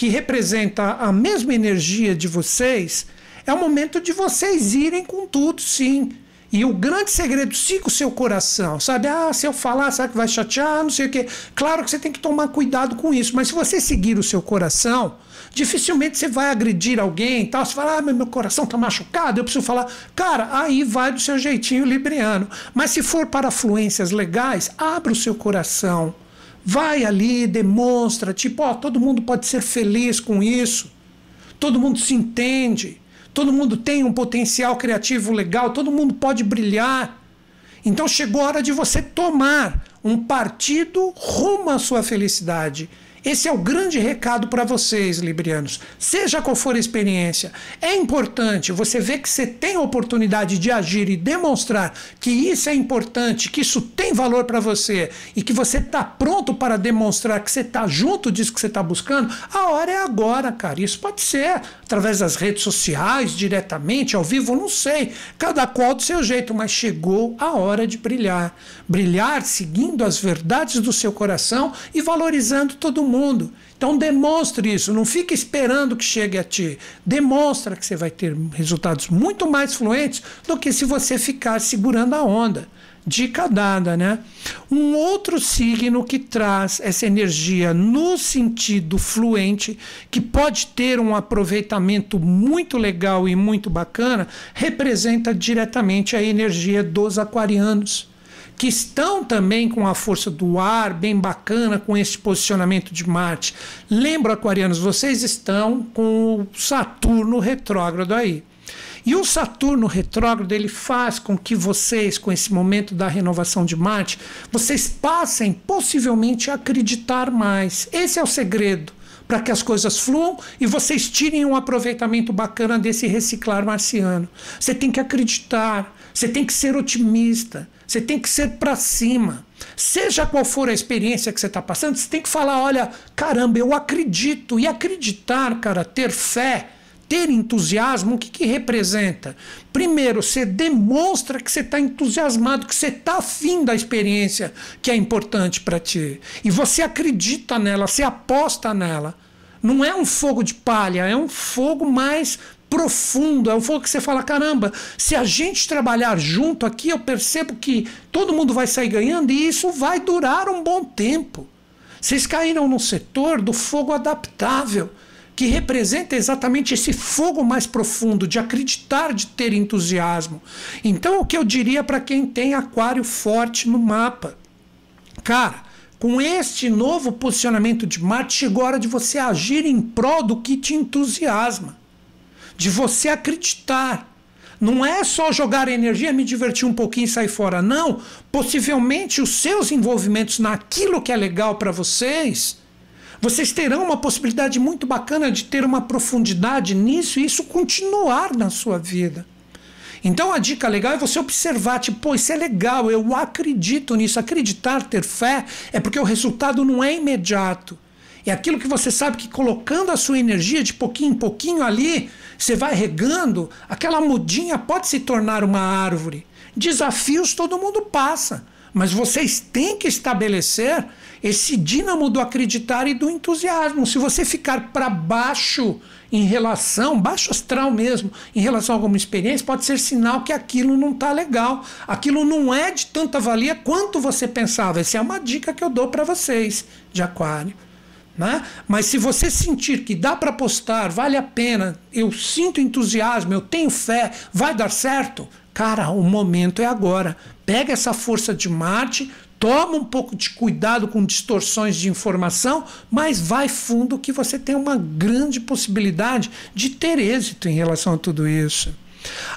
que representa a mesma energia de vocês, é o momento de vocês irem com tudo, sim. E o grande segredo, siga o seu coração, sabe? Ah, se eu falar, será que vai chatear? Não sei o quê. Claro que você tem que tomar cuidado com isso, mas se você seguir o seu coração, dificilmente você vai agredir alguém tal. Você fala, ah, meu coração está machucado, eu preciso falar. Cara, aí vai do seu jeitinho libriano. Mas se for para fluências legais, abra o seu coração. Vai ali, demonstra, tipo, ó, todo mundo pode ser feliz com isso. Todo mundo se entende. Todo mundo tem um potencial criativo legal, todo mundo pode brilhar. Então chegou a hora de você tomar um partido rumo à sua felicidade esse é o grande recado para vocês, librianos. Seja qual for a experiência, é importante você ver que você tem a oportunidade de agir e demonstrar que isso é importante, que isso tem valor para você e que você está pronto para demonstrar que você está junto disso que você está buscando. A hora é agora, cara. Isso pode ser através das redes sociais, diretamente, ao vivo, não sei. Cada qual do seu jeito, mas chegou a hora de brilhar. Brilhar seguindo as verdades do seu coração e valorizando todo mundo mundo. Então demonstre isso, não fique esperando que chegue a ti. Demonstra que você vai ter resultados muito mais fluentes do que se você ficar segurando a onda. Dica dada, né? Um outro signo que traz essa energia no sentido fluente, que pode ter um aproveitamento muito legal e muito bacana, representa diretamente a energia dos aquarianos que estão também com a força do ar bem bacana com esse posicionamento de Marte. Lembra, aquarianos, vocês estão com o Saturno retrógrado aí. E o Saturno retrógrado ele faz com que vocês, com esse momento da renovação de Marte, vocês passem possivelmente a acreditar mais. Esse é o segredo para que as coisas fluam e vocês tirem um aproveitamento bacana desse reciclar marciano. Você tem que acreditar, você tem que ser otimista, você tem que ser para cima. Seja qual for a experiência que você está passando, você tem que falar: olha, caramba, eu acredito. E acreditar, cara, ter fé, ter entusiasmo, o que, que representa? Primeiro, você demonstra que você está entusiasmado, que você está afim da experiência que é importante para ti. E você acredita nela, você aposta nela. Não é um fogo de palha, é um fogo mais profundo, é um fogo que você fala: caramba, se a gente trabalhar junto aqui, eu percebo que todo mundo vai sair ganhando e isso vai durar um bom tempo. Vocês caíram no setor do fogo adaptável, que representa exatamente esse fogo mais profundo, de acreditar, de ter entusiasmo. Então, o que eu diria para quem tem aquário forte no mapa? Cara, com este novo posicionamento de Marte, chegou a hora de você agir em prol do que te entusiasma, de você acreditar. Não é só jogar energia, me divertir um pouquinho e sair fora. Não. Possivelmente os seus envolvimentos naquilo que é legal para vocês, vocês terão uma possibilidade muito bacana de ter uma profundidade nisso e isso continuar na sua vida. Então a dica legal é você observar, tipo, pô, isso é legal, eu acredito nisso. Acreditar, ter fé, é porque o resultado não é imediato. É aquilo que você sabe que colocando a sua energia de pouquinho em pouquinho ali, você vai regando, aquela mudinha pode se tornar uma árvore. Desafios todo mundo passa, mas vocês têm que estabelecer esse dínamo do acreditar e do entusiasmo. Se você ficar para baixo em relação, baixo astral mesmo, em relação a alguma experiência, pode ser sinal que aquilo não está legal. Aquilo não é de tanta valia quanto você pensava. Essa é uma dica que eu dou para vocês de Aquário. Né? Mas se você sentir que dá para apostar, vale a pena, eu sinto entusiasmo, eu tenho fé, vai dar certo, cara, o momento é agora. Pega essa força de Marte, toma um pouco de cuidado com distorções de informação, mas vai fundo que você tem uma grande possibilidade de ter êxito em relação a tudo isso.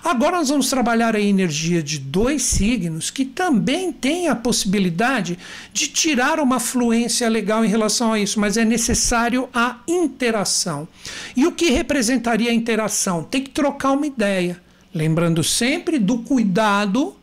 Agora nós vamos trabalhar a energia de dois signos que também têm a possibilidade de tirar uma fluência legal em relação a isso, mas é necessário a interação. E o que representaria a interação? Tem que trocar uma ideia, lembrando sempre do cuidado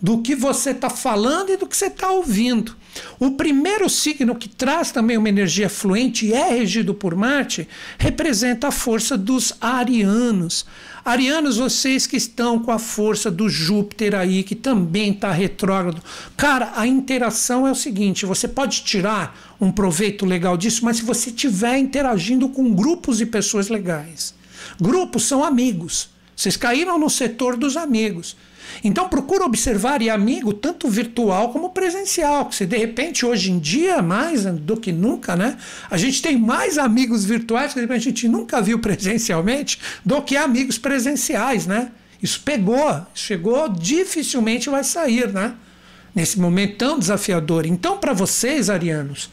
do que você está falando e do que você está ouvindo. O primeiro signo que traz também uma energia fluente e é regido por Marte representa a força dos arianos. Arianos, vocês que estão com a força do Júpiter aí, que também está retrógrado. Cara, a interação é o seguinte: você pode tirar um proveito legal disso, mas se você estiver interagindo com grupos e pessoas legais. Grupos são amigos. Vocês caíram no setor dos amigos. Então procura observar e amigo tanto virtual como presencial, que se de repente hoje em dia mais do que nunca, né? A gente tem mais amigos virtuais que a gente nunca viu presencialmente do que amigos presenciais, né? Isso pegou, chegou, dificilmente vai sair, né? Nesse momento tão desafiador. Então para vocês, arianos,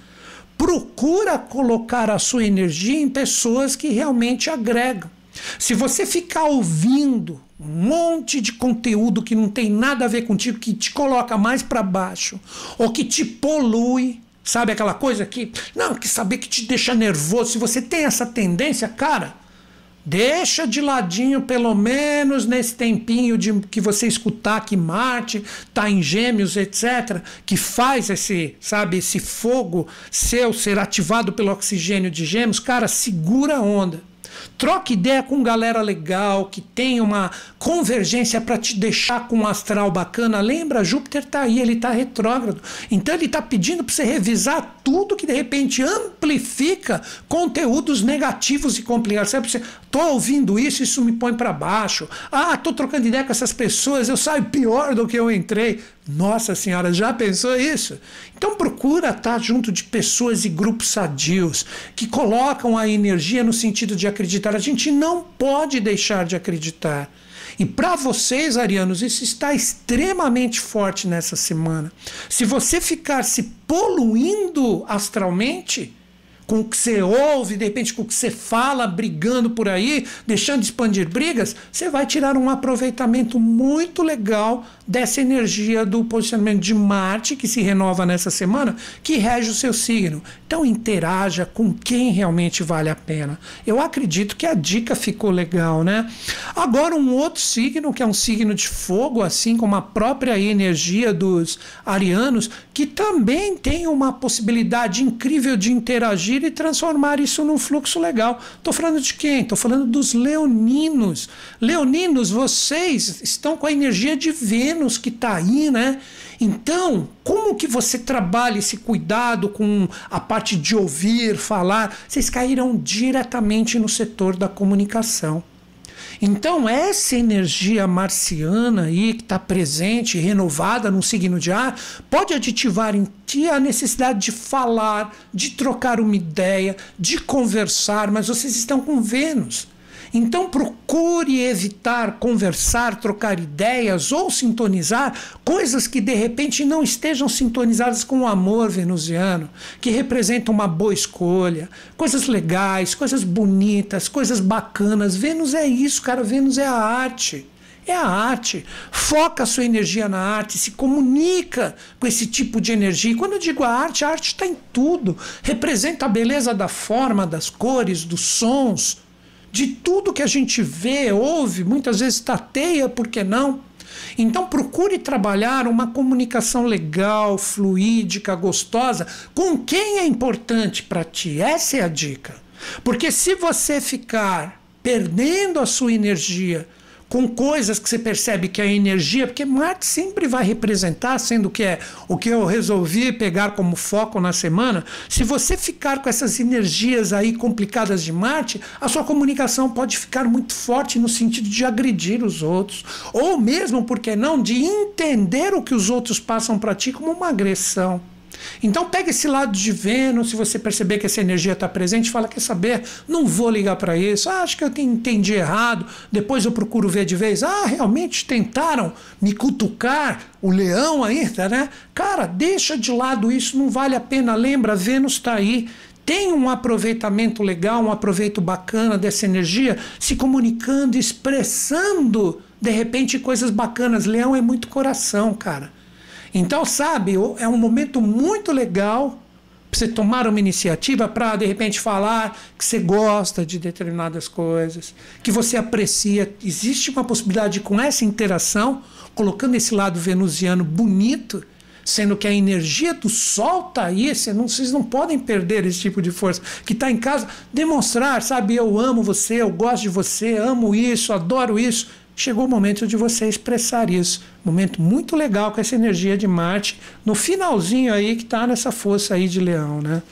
procura colocar a sua energia em pessoas que realmente agregam. Se você ficar ouvindo um monte de conteúdo que não tem nada a ver contigo, que te coloca mais para baixo, ou que te polui, sabe aquela coisa que, não, que saber que te deixa nervoso. Se você tem essa tendência, cara, deixa de ladinho pelo menos nesse tempinho de que você escutar que Marte tá em Gêmeos, etc, que faz esse, sabe, esse fogo seu ser ativado pelo oxigênio de Gêmeos, cara, segura a onda. Troque ideia com galera legal, que tem uma convergência para te deixar com um astral bacana. Lembra, Júpiter está aí, ele está retrógrado. Então ele está pedindo para você revisar tudo que de repente amplifica conteúdos negativos e complicados. Sabe, você, tô ouvindo isso, isso me põe para baixo. Ah, tô trocando ideia com essas pessoas, eu saio pior do que eu entrei. Nossa senhora, já pensou isso? Então procura estar junto de pessoas e grupos sadios que colocam a energia no sentido de acreditar. A gente não pode deixar de acreditar. E para vocês, arianos, isso está extremamente forte nessa semana. Se você ficar se poluindo astralmente, com o que você ouve, de repente com o que você fala, brigando por aí, deixando de expandir brigas, você vai tirar um aproveitamento muito legal dessa energia do posicionamento de Marte, que se renova nessa semana, que rege o seu signo. Então interaja com quem realmente vale a pena. Eu acredito que a dica ficou legal, né? Agora um outro signo, que é um signo de fogo, assim como a própria energia dos arianos, que também tem uma possibilidade incrível de interagir e transformar isso num fluxo legal. Estou falando de quem? Estou falando dos leoninos. Leoninos, vocês estão com a energia de Vênus que está aí, né? Então, como que você trabalha esse cuidado com a parte de ouvir, falar? Vocês caíram diretamente no setor da comunicação. Então, essa energia marciana aí, que está presente, renovada no signo de ar, pode aditivar em ti a necessidade de falar, de trocar uma ideia, de conversar, mas vocês estão com Vênus. Então procure evitar conversar, trocar ideias ou sintonizar coisas que de repente não estejam sintonizadas com o amor venusiano, que representa uma boa escolha, coisas legais, coisas bonitas, coisas bacanas. Vênus é isso, cara. Vênus é a arte. É a arte. Foca a sua energia na arte, se comunica com esse tipo de energia. E quando eu digo a arte, a arte está em tudo. Representa a beleza da forma, das cores, dos sons, de tudo que a gente vê, ouve, muitas vezes tateia, por que não? Então procure trabalhar uma comunicação legal, fluídica, gostosa com quem é importante para ti. Essa é a dica. Porque se você ficar perdendo a sua energia com coisas que você percebe que a energia, porque Marte sempre vai representar, sendo que é o que eu resolvi pegar como foco na semana, se você ficar com essas energias aí complicadas de Marte, a sua comunicação pode ficar muito forte no sentido de agredir os outros, ou mesmo, por que não, de entender o que os outros passam para ti como uma agressão. Então pega esse lado de Vênus, se você perceber que essa energia está presente, fala, quer saber, não vou ligar para isso, ah, acho que eu entendi errado, depois eu procuro ver de vez, ah, realmente tentaram me cutucar, o leão ainda, né? Cara, deixa de lado isso, não vale a pena, lembra, Vênus está aí, tem um aproveitamento legal, um aproveito bacana dessa energia, se comunicando, expressando, de repente, coisas bacanas. Leão é muito coração, cara. Então, sabe, é um momento muito legal para você tomar uma iniciativa para, de repente, falar que você gosta de determinadas coisas, que você aprecia. Existe uma possibilidade de, com essa interação, colocando esse lado venusiano bonito, sendo que a energia do sol está aí, não, vocês não podem perder esse tipo de força. Que está em casa, demonstrar, sabe, eu amo você, eu gosto de você, amo isso, adoro isso chegou o momento de você expressar isso. Momento muito legal com essa energia de Marte no finalzinho aí que está nessa força aí de Leão, né?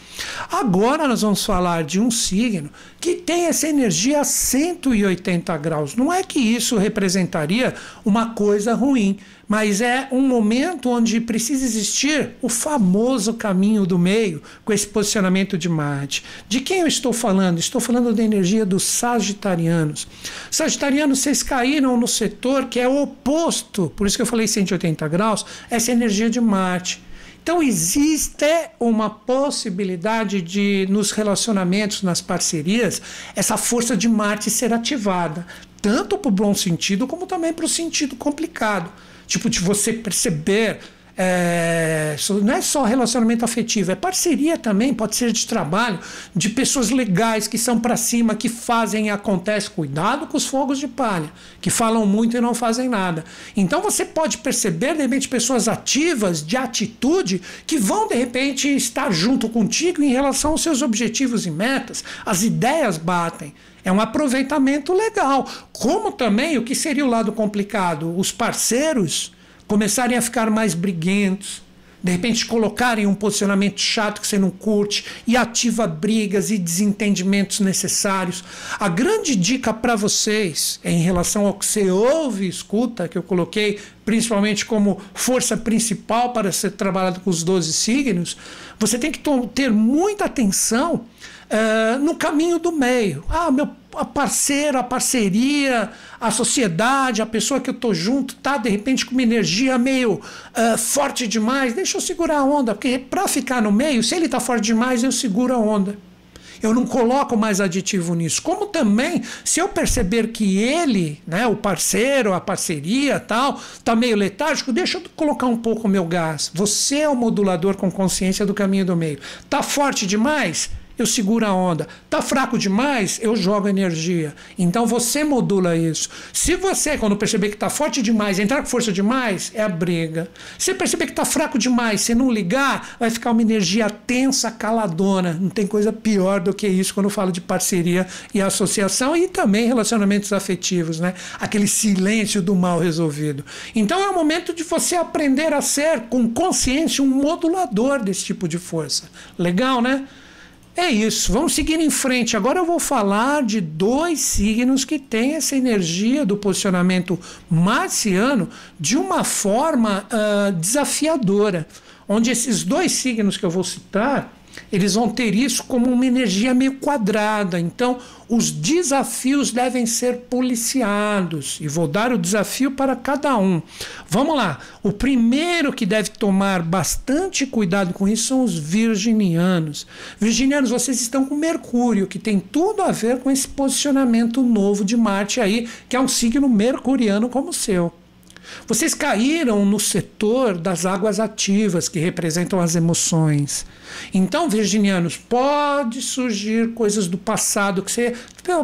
Agora nós vamos falar de um signo que tem essa energia a 180 graus. Não é que isso representaria uma coisa ruim, mas é um momento onde precisa existir o famoso caminho do meio com esse posicionamento de Marte. De quem eu estou falando? Estou falando da energia dos sagitarianos. Sagitarianos, vocês caíram no setor que é o oposto, por isso que eu falei 180 graus, essa energia de Marte. Então, existe uma possibilidade de, nos relacionamentos, nas parcerias, essa força de Marte ser ativada, tanto para o bom sentido, como também para o sentido complicado tipo de você perceber. É, não é só relacionamento afetivo, é parceria também, pode ser de trabalho, de pessoas legais que são para cima, que fazem e acontece. Cuidado com os fogos de palha, que falam muito e não fazem nada. Então você pode perceber, de repente, pessoas ativas, de atitude, que vão, de repente, estar junto contigo em relação aos seus objetivos e metas. As ideias batem. É um aproveitamento legal. Como também, o que seria o lado complicado? Os parceiros começarem a ficar mais briguentos, de repente colocarem um posicionamento chato que você não curte e ativa brigas e desentendimentos necessários. A grande dica para vocês em relação ao que você ouve e escuta, que eu coloquei principalmente como força principal para ser trabalhado com os 12 signos, você tem que ter muita atenção uh, no caminho do meio. Ah, meu a parceiro, a parceria, a sociedade, a pessoa que eu tô junto tá de repente com uma energia meio uh, forte demais, deixa eu segurar a onda, porque para ficar no meio, se ele tá forte demais, eu seguro a onda. Eu não coloco mais aditivo nisso. Como também, se eu perceber que ele, né, o parceiro, a parceria, tal, tá meio letárgico, deixa eu colocar um pouco o meu gás. Você é o modulador com consciência do caminho do meio. Tá forte demais? Eu seguro a onda. Tá fraco demais, eu jogo energia. Então você modula isso. Se você, quando perceber que está forte demais, entrar com força demais, é a briga. Se perceber que está fraco demais, se não ligar, vai ficar uma energia tensa, caladona. Não tem coisa pior do que isso quando eu falo de parceria e associação e também relacionamentos afetivos, né? Aquele silêncio do mal resolvido. Então é o momento de você aprender a ser com consciência um modulador desse tipo de força. Legal, né? É isso, vamos seguir em frente. Agora eu vou falar de dois signos que têm essa energia do posicionamento marciano de uma forma uh, desafiadora. Onde esses dois signos que eu vou citar eles vão ter isso como uma energia meio quadrada. Então, os desafios devem ser policiados. E vou dar o desafio para cada um. Vamos lá. O primeiro que deve tomar bastante cuidado com isso são os virginianos. Virginianos, vocês estão com Mercúrio, que tem tudo a ver com esse posicionamento novo de Marte aí, que é um signo mercuriano como o seu. Vocês caíram no setor das águas ativas, que representam as emoções. Então, virginianos, pode surgir coisas do passado que você.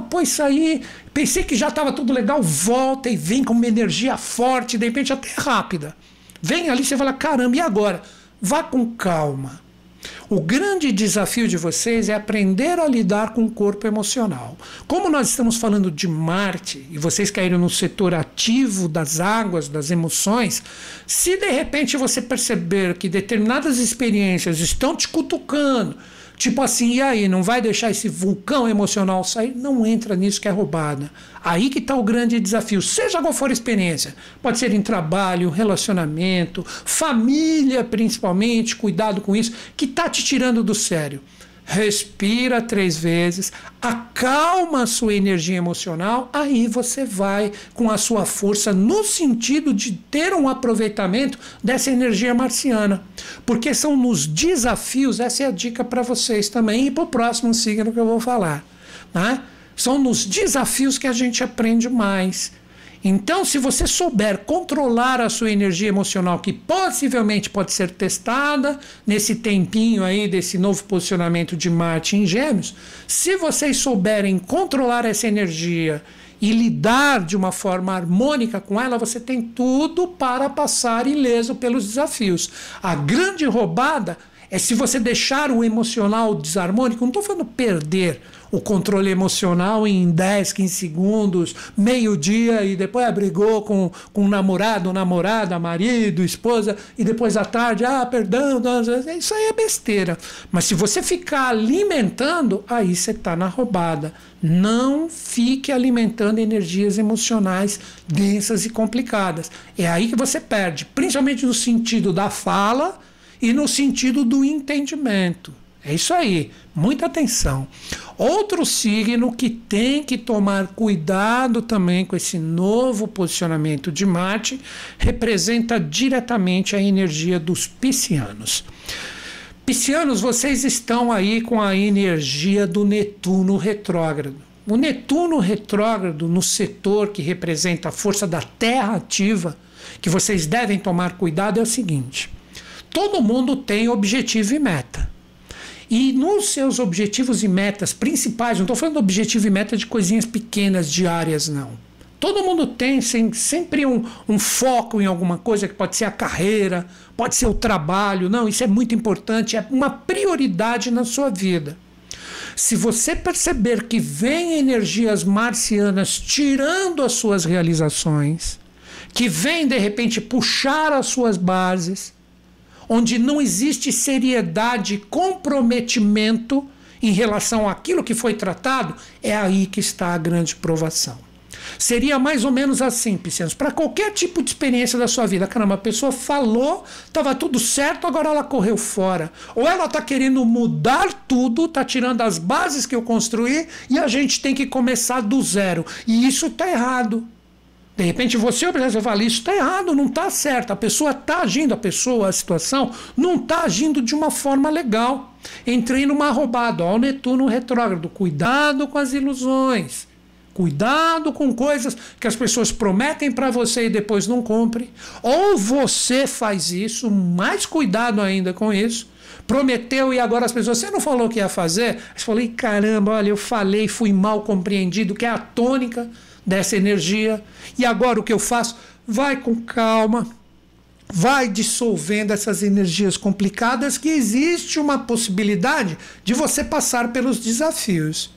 Pô, isso aí. Pensei que já estava tudo legal, volta e vem com uma energia forte, de repente até rápida. Vem ali, você fala: caramba, e agora? Vá com calma. O grande desafio de vocês é aprender a lidar com o corpo emocional. Como nós estamos falando de Marte e vocês caíram no setor ativo das águas, das emoções, se de repente você perceber que determinadas experiências estão te cutucando, Tipo assim, e aí, não vai deixar esse vulcão emocional sair? Não entra nisso que é roubada. Aí que está o grande desafio, seja qual for a experiência. Pode ser em trabalho, relacionamento, família principalmente, cuidado com isso, que está te tirando do sério respira três vezes, acalma a sua energia emocional, aí você vai com a sua força no sentido de ter um aproveitamento dessa energia marciana. Porque são nos desafios, essa é a dica para vocês também e para o próximo signo que eu vou falar. Né? São nos desafios que a gente aprende mais. Então, se você souber controlar a sua energia emocional, que possivelmente pode ser testada nesse tempinho aí desse novo posicionamento de Marte em Gêmeos, se vocês souberem controlar essa energia e lidar de uma forma harmônica com ela, você tem tudo para passar ileso pelos desafios. A grande roubada é se você deixar o emocional desarmônico, não estou falando perder o controle emocional em 10, 15 segundos, meio-dia e depois abrigou com, com um namorado, namorada, marido, esposa, e depois à tarde, ah, perdão, isso aí é besteira. Mas se você ficar alimentando, aí você está na roubada. Não fique alimentando energias emocionais densas e complicadas. É aí que você perde, principalmente no sentido da fala e no sentido do entendimento. É isso aí, muita atenção. Outro signo que tem que tomar cuidado também com esse novo posicionamento de Marte representa diretamente a energia dos piscianos. Piscianos, vocês estão aí com a energia do Netuno retrógrado. O Netuno retrógrado no setor que representa a força da Terra ativa, que vocês devem tomar cuidado é o seguinte: todo mundo tem objetivo e meta. E nos seus objetivos e metas principais, não estou falando objetivo e meta de coisinhas pequenas, diárias, não. Todo mundo tem sempre um, um, foco em alguma coisa, que pode ser a carreira, pode ser o trabalho. Não, isso é muito importante, é uma prioridade na sua vida. Se você perceber que vem energias marcianas tirando as suas realizações, que vem de repente puxar as suas bases, onde não existe seriedade, comprometimento em relação àquilo que foi tratado, é aí que está a grande provação. Seria mais ou menos assim, Piscianos, para qualquer tipo de experiência da sua vida. Caramba, a pessoa falou, estava tudo certo, agora ela correu fora. Ou ela está querendo mudar tudo, está tirando as bases que eu construí e a gente tem que começar do zero. E isso está errado. De repente você observa e fala, isso está errado, não está certo. A pessoa está agindo, a pessoa, a situação, não está agindo de uma forma legal. Entrei numa roubada, ó, o Netuno retrógrado. Cuidado com as ilusões. Cuidado com coisas que as pessoas prometem para você e depois não cumprem. Ou você faz isso, mais cuidado ainda com isso. Prometeu e agora as pessoas, você não falou que ia fazer? Você falou, caramba, olha, eu falei, fui mal compreendido, que é a tônica dessa energia. E agora o que eu faço? Vai com calma, vai dissolvendo essas energias complicadas que existe uma possibilidade de você passar pelos desafios.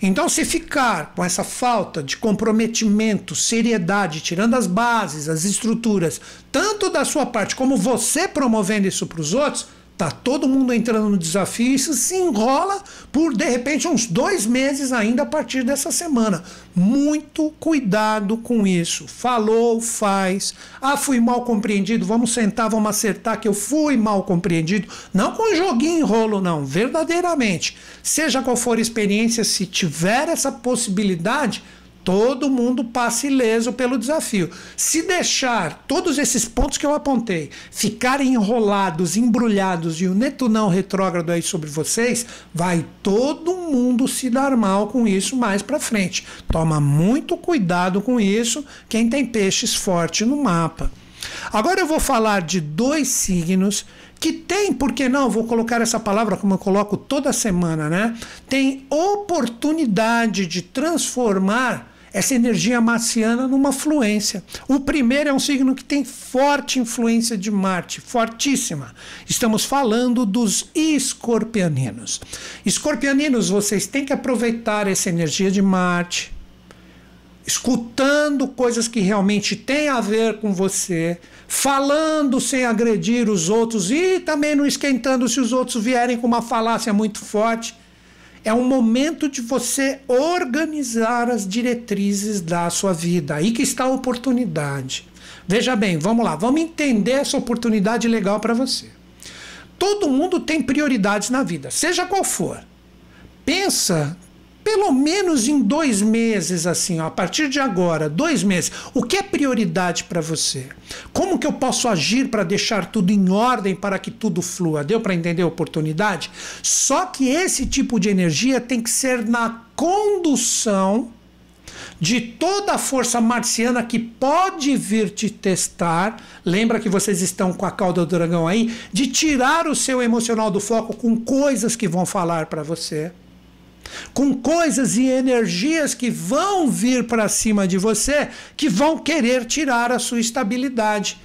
Então, se ficar com essa falta de comprometimento, seriedade, tirando as bases, as estruturas, tanto da sua parte como você promovendo isso para os outros, Tá todo mundo entrando no desafio e isso se enrola por de repente uns dois meses ainda a partir dessa semana. Muito cuidado com isso. Falou, faz. Ah, fui mal compreendido. Vamos sentar, vamos acertar que eu fui mal compreendido. Não com joguinho rolo, não. Verdadeiramente. Seja qual for a experiência, se tiver essa possibilidade todo mundo passa ileso pelo desafio. Se deixar todos esses pontos que eu apontei ficarem enrolados, embrulhados e o Netunão retrógrado aí sobre vocês, vai todo mundo se dar mal com isso mais para frente. Toma muito cuidado com isso, quem tem peixes forte no mapa. Agora eu vou falar de dois signos que tem, por que não? Vou colocar essa palavra como eu coloco toda semana, né? Tem oportunidade de transformar essa energia marciana numa fluência. O primeiro é um signo que tem forte influência de Marte, fortíssima. Estamos falando dos escorpianinos. Escorpianinos, vocês têm que aproveitar essa energia de Marte, escutando coisas que realmente têm a ver com você, falando sem agredir os outros e também não esquentando se os outros vierem com uma falácia muito forte é um momento de você organizar as diretrizes da sua vida. Aí que está a oportunidade. Veja bem, vamos lá, vamos entender essa oportunidade legal para você. Todo mundo tem prioridades na vida, seja qual for. Pensa pelo menos em dois meses, assim, ó, a partir de agora, dois meses, o que é prioridade para você? Como que eu posso agir para deixar tudo em ordem para que tudo flua? Deu para entender a oportunidade? Só que esse tipo de energia tem que ser na condução de toda a força marciana que pode vir te testar. Lembra que vocês estão com a cauda do dragão aí? De tirar o seu emocional do foco com coisas que vão falar para você com coisas e energias que vão vir para cima de você, que vão querer tirar a sua estabilidade.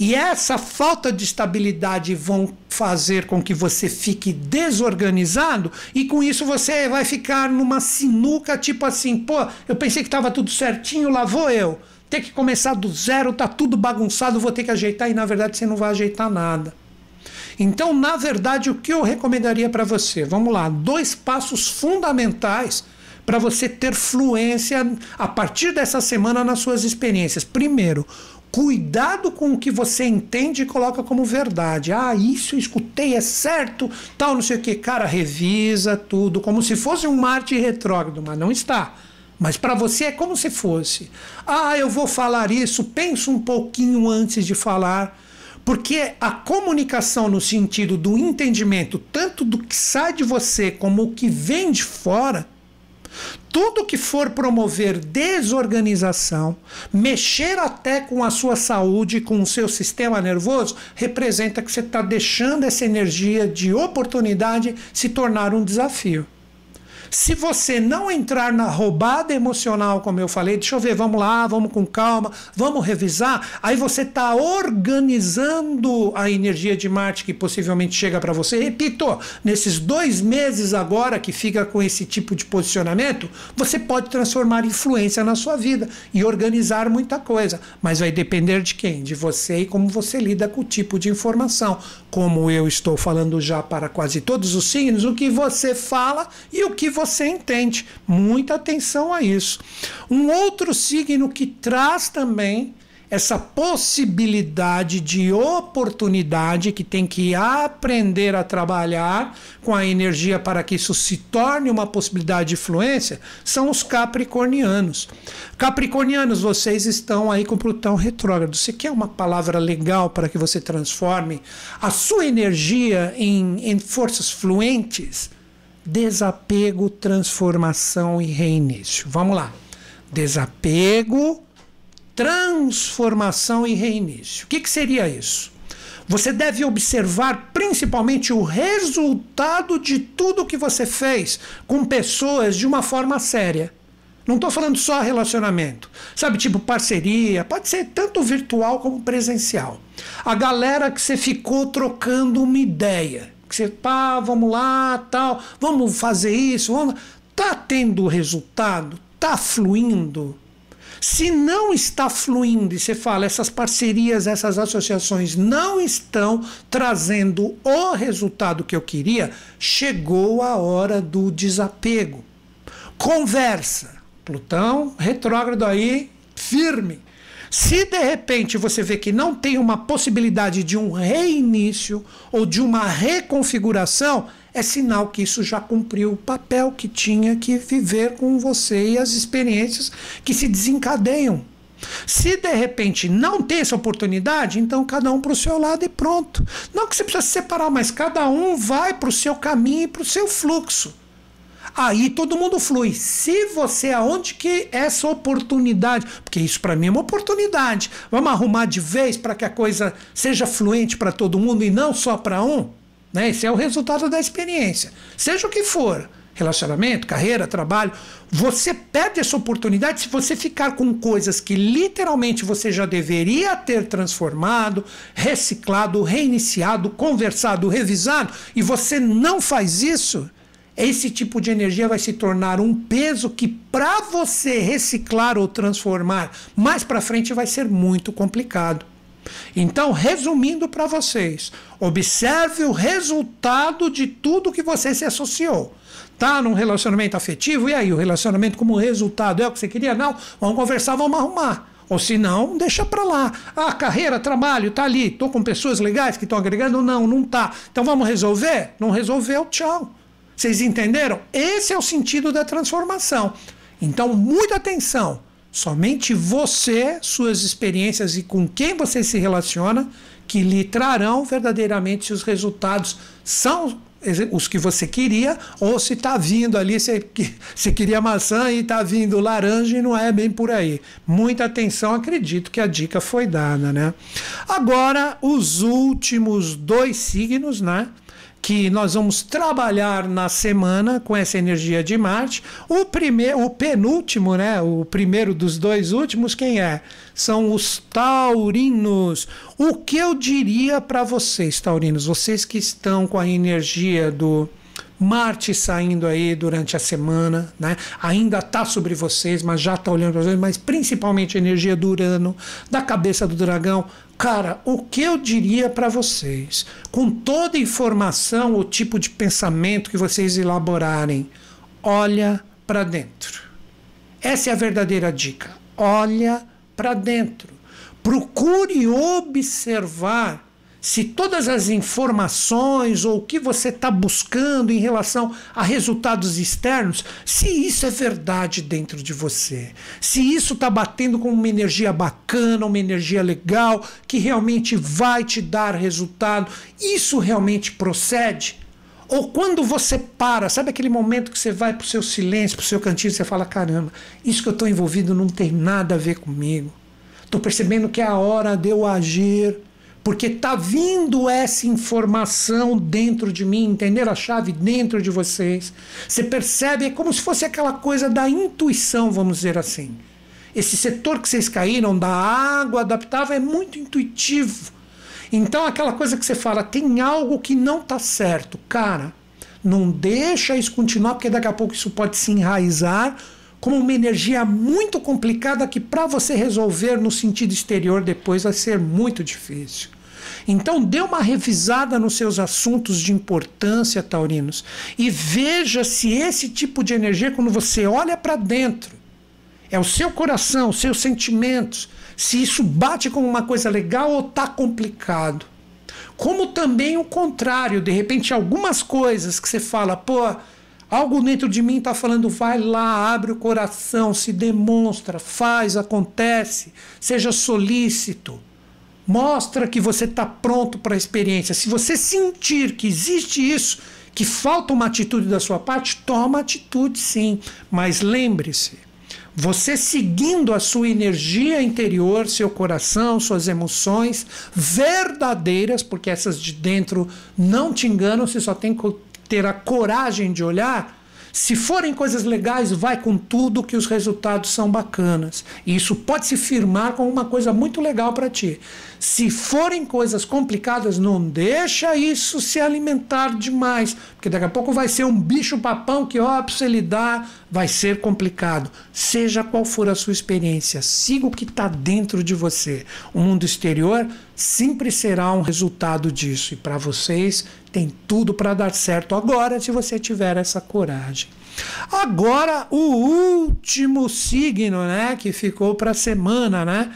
E essa falta de estabilidade vão fazer com que você fique desorganizado e com isso você vai ficar numa sinuca tipo assim, pô, eu pensei que estava tudo certinho, lá vou eu. Ter que começar do zero, tá tudo bagunçado, vou ter que ajeitar e na verdade você não vai ajeitar nada. Então, na verdade, o que eu recomendaria para você? Vamos lá, dois passos fundamentais para você ter fluência a partir dessa semana nas suas experiências. Primeiro, cuidado com o que você entende e coloca como verdade. Ah, isso eu escutei, é certo, tal, não sei o que. Cara, revisa tudo como se fosse um Marte retrógrado, mas não está. Mas para você é como se fosse. Ah, eu vou falar isso, pensa um pouquinho antes de falar porque a comunicação no sentido do entendimento, tanto do que sai de você como o que vem de fora, tudo que for promover desorganização, mexer até com a sua saúde, com o seu sistema nervoso, representa que você está deixando essa energia de oportunidade se tornar um desafio. Se você não entrar na roubada emocional, como eu falei, deixa eu ver, vamos lá, vamos com calma, vamos revisar, aí você está organizando a energia de Marte que possivelmente chega para você. Repito, nesses dois meses agora que fica com esse tipo de posicionamento, você pode transformar influência na sua vida e organizar muita coisa, mas vai depender de quem? De você e como você lida com o tipo de informação. Como eu estou falando já para quase todos os signos, o que você fala e o que você entende. Muita atenção a isso. Um outro signo que traz também essa possibilidade de oportunidade que tem que aprender a trabalhar com a energia para que isso se torne uma possibilidade de influência são os capricornianos. Capricornianos, vocês estão aí com Plutão retrógrado. Você quer uma palavra legal para que você transforme a sua energia em, em forças fluentes? Desapego, transformação e reinício. Vamos lá. Desapego, transformação e reinício. O que, que seria isso? Você deve observar principalmente o resultado de tudo que você fez com pessoas de uma forma séria. Não estou falando só relacionamento. Sabe, tipo parceria, pode ser tanto virtual como presencial. A galera que você ficou trocando uma ideia que você, pá, vamos lá, tal, vamos fazer isso, vamos. Tá tendo resultado? Tá fluindo? Se não está fluindo e você fala, essas parcerias, essas associações não estão trazendo o resultado que eu queria, chegou a hora do desapego. Conversa. Plutão retrógrado aí, firme. Se de repente você vê que não tem uma possibilidade de um reinício ou de uma reconfiguração, é sinal que isso já cumpriu o papel que tinha que viver com você e as experiências que se desencadeiam. Se de repente não tem essa oportunidade, então cada um para o seu lado e pronto. Não que você precisa se separar, mas cada um vai para o seu caminho e para o seu fluxo. Aí todo mundo flui. Se você, aonde que essa oportunidade, porque isso para mim é uma oportunidade, vamos arrumar de vez para que a coisa seja fluente para todo mundo e não só para um? Né? Esse é o resultado da experiência. Seja o que for, relacionamento, carreira, trabalho, você perde essa oportunidade se você ficar com coisas que literalmente você já deveria ter transformado, reciclado, reiniciado, conversado, revisado, e você não faz isso. Esse tipo de energia vai se tornar um peso que para você reciclar ou transformar mais para frente vai ser muito complicado. Então, resumindo para vocês, observe o resultado de tudo que você se associou. Tá num relacionamento afetivo, e aí, o relacionamento como resultado é o que você queria? Não, vamos conversar, vamos arrumar. Ou se não, deixa para lá. Ah, carreira, trabalho, tá ali. Tô com pessoas legais que estão agregando? Não, não tá. Então vamos resolver? Não resolveu, tchau. Vocês entenderam? Esse é o sentido da transformação. Então, muita atenção. Somente você, suas experiências e com quem você se relaciona que lhe trarão verdadeiramente se os resultados são os que você queria, ou se está vindo ali, você, você queria maçã e está vindo laranja e não é bem por aí. Muita atenção, acredito que a dica foi dada, né? Agora, os últimos dois signos, né? Que nós vamos trabalhar na semana com essa energia de Marte. O primeiro, o penúltimo, né, o primeiro dos dois últimos, quem é? São os taurinos. O que eu diria para vocês, taurinos, vocês que estão com a energia do Marte saindo aí durante a semana, né? Ainda está sobre vocês, mas já está olhando para vocês, mas principalmente a energia do Urano, da cabeça do dragão. Cara, o que eu diria para vocês, com toda a informação, o tipo de pensamento que vocês elaborarem, olha para dentro. Essa é a verdadeira dica. Olha para dentro. Procure observar se todas as informações ou o que você está buscando em relação a resultados externos, se isso é verdade dentro de você, se isso está batendo com uma energia bacana, uma energia legal, que realmente vai te dar resultado, isso realmente procede? Ou quando você para, sabe aquele momento que você vai para o seu silêncio, para o seu cantinho, você fala: caramba, isso que eu estou envolvido não tem nada a ver comigo. Estou percebendo que é a hora de eu agir porque está vindo essa informação dentro de mim, entender a chave dentro de vocês. Você percebe, é como se fosse aquela coisa da intuição, vamos dizer assim. Esse setor que vocês caíram da água adaptável é muito intuitivo. Então, aquela coisa que você fala, tem algo que não está certo. Cara, não deixa isso continuar, porque daqui a pouco isso pode se enraizar como uma energia muito complicada que para você resolver no sentido exterior depois vai ser muito difícil. Então, dê uma revisada nos seus assuntos de importância, taurinos, e veja se esse tipo de energia, quando você olha para dentro, é o seu coração, os seus sentimentos, se isso bate como uma coisa legal ou está complicado. Como também o contrário, de repente, algumas coisas que você fala, pô, algo dentro de mim está falando, vai lá, abre o coração, se demonstra, faz, acontece, seja solícito. Mostra que você está pronto para a experiência. Se você sentir que existe isso, que falta uma atitude da sua parte, toma atitude sim. Mas lembre-se, você seguindo a sua energia interior, seu coração, suas emoções verdadeiras, porque essas de dentro não te enganam, você só tem que ter a coragem de olhar Se forem coisas legais, vai com tudo que os resultados são bacanas. E isso pode se firmar como uma coisa muito legal para ti. Se forem coisas complicadas, não deixa isso se alimentar demais, porque daqui a pouco vai ser um bicho papão que ó, para você lidar vai ser complicado. Seja qual for a sua experiência, siga o que está dentro de você. O mundo exterior sempre será um resultado disso e para vocês tem tudo para dar certo agora se você tiver essa coragem. Agora o último signo, né, que ficou para a semana, né?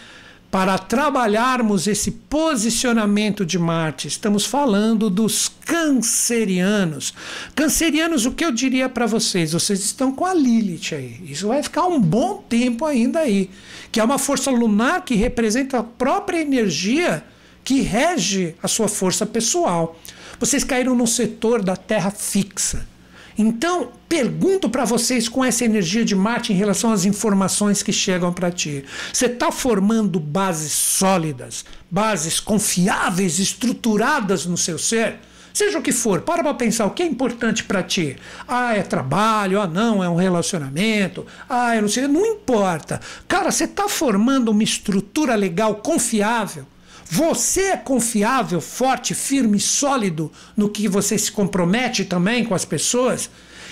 para trabalharmos esse posicionamento de Marte. Estamos falando dos cancerianos. Cancerianos, o que eu diria para vocês? Vocês estão com a Lilith aí. Isso vai ficar um bom tempo ainda aí. Que é uma força lunar que representa a própria energia que rege a sua força pessoal. Vocês caíram no setor da Terra fixa. Então, pergunto para vocês com essa energia de Marte em relação às informações que chegam para ti. Você está formando bases sólidas, bases confiáveis, estruturadas no seu ser? Seja o que for, para para pensar o que é importante para ti. Ah, é trabalho, ah, não, é um relacionamento, ah, eu não sei, não importa. Cara, você está formando uma estrutura legal, confiável. Você é confiável, forte, firme, sólido no que você se compromete também com as pessoas?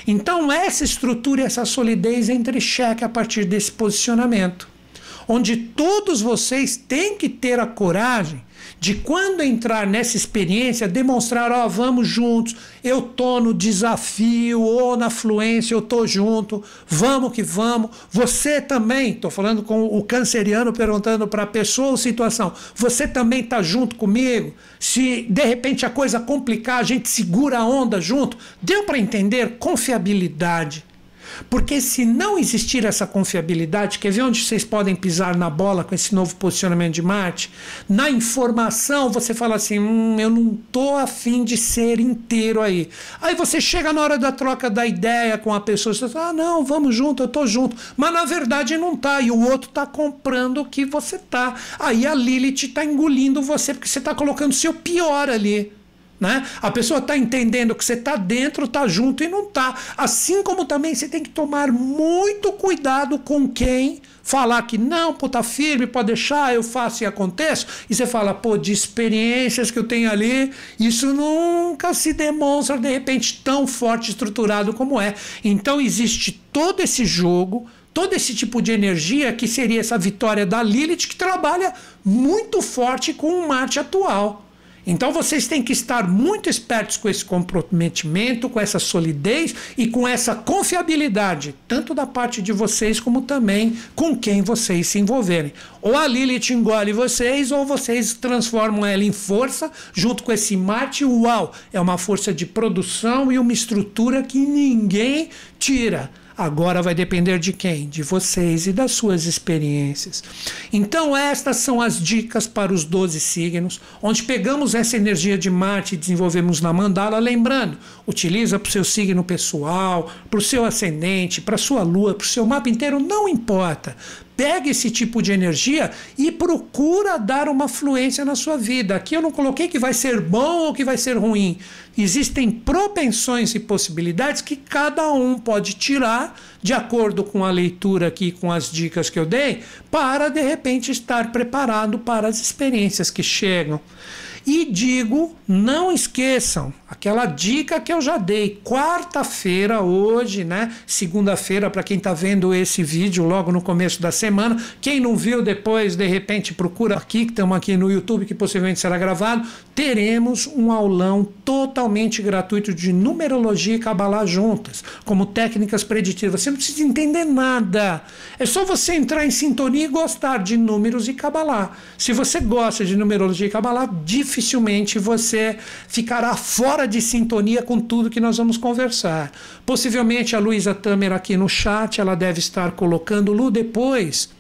Então, essa estrutura e essa solidez entra em xeque a partir desse posicionamento, onde todos vocês têm que ter a coragem de quando entrar nessa experiência, demonstrar, ó, oh, vamos juntos, eu tô no desafio ou na fluência, eu tô junto, vamos que vamos. Você também, tô falando com o canceriano perguntando para a pessoa ou situação, você também tá junto comigo? Se de repente a coisa complicar, a gente segura a onda junto. Deu para entender confiabilidade porque se não existir essa confiabilidade, quer ver onde vocês podem pisar na bola com esse novo posicionamento de Marte? Na informação, você fala assim: hum, eu não tô afim de ser inteiro aí. Aí você chega na hora da troca da ideia com a pessoa, você fala: ah, não, vamos junto, eu tô junto. Mas na verdade não tá, e o outro tá comprando o que você tá. Aí a Lilith tá engolindo você, porque você tá colocando o seu pior ali. Né? A pessoa está entendendo que você está dentro, está junto e não está. Assim como também você tem que tomar muito cuidado com quem falar que não, pô, tá firme, pode deixar, eu faço e aconteço. E você fala, pô, de experiências que eu tenho ali, isso nunca se demonstra de repente tão forte, estruturado como é. Então existe todo esse jogo todo esse tipo de energia que seria essa vitória da Lilith que trabalha muito forte com o Marte atual. Então vocês têm que estar muito espertos com esse comprometimento, com essa solidez e com essa confiabilidade, tanto da parte de vocês como também com quem vocês se envolverem. Ou a Lilith engole vocês, ou vocês transformam ela em força, junto com esse Marte. Uau! É uma força de produção e uma estrutura que ninguém tira. Agora vai depender de quem? De vocês e das suas experiências. Então, estas são as dicas para os 12 signos, onde pegamos essa energia de Marte e desenvolvemos na mandala. Lembrando, utiliza para o seu signo pessoal, para o seu ascendente, para a sua lua, para o seu mapa inteiro, não importa pega esse tipo de energia e procura dar uma fluência na sua vida. Aqui eu não coloquei que vai ser bom ou que vai ser ruim. Existem propensões e possibilidades que cada um pode tirar de acordo com a leitura aqui, com as dicas que eu dei, para de repente estar preparado para as experiências que chegam. E digo, não esqueçam aquela dica que eu já dei. Quarta-feira, hoje, né? Segunda-feira, para quem está vendo esse vídeo logo no começo da semana. Quem não viu depois, de repente, procura aqui, que estamos aqui no YouTube, que possivelmente será gravado. Teremos um aulão totalmente gratuito de numerologia e cabalá juntas, como técnicas preditivas. Você não precisa entender nada. É só você entrar em sintonia e gostar de números e cabalá. Se você gosta de numerologia e cabalá, você ficará fora de sintonia com tudo que nós vamos conversar. Possivelmente a Luísa Tamer aqui no chat, ela deve estar colocando Lu depois.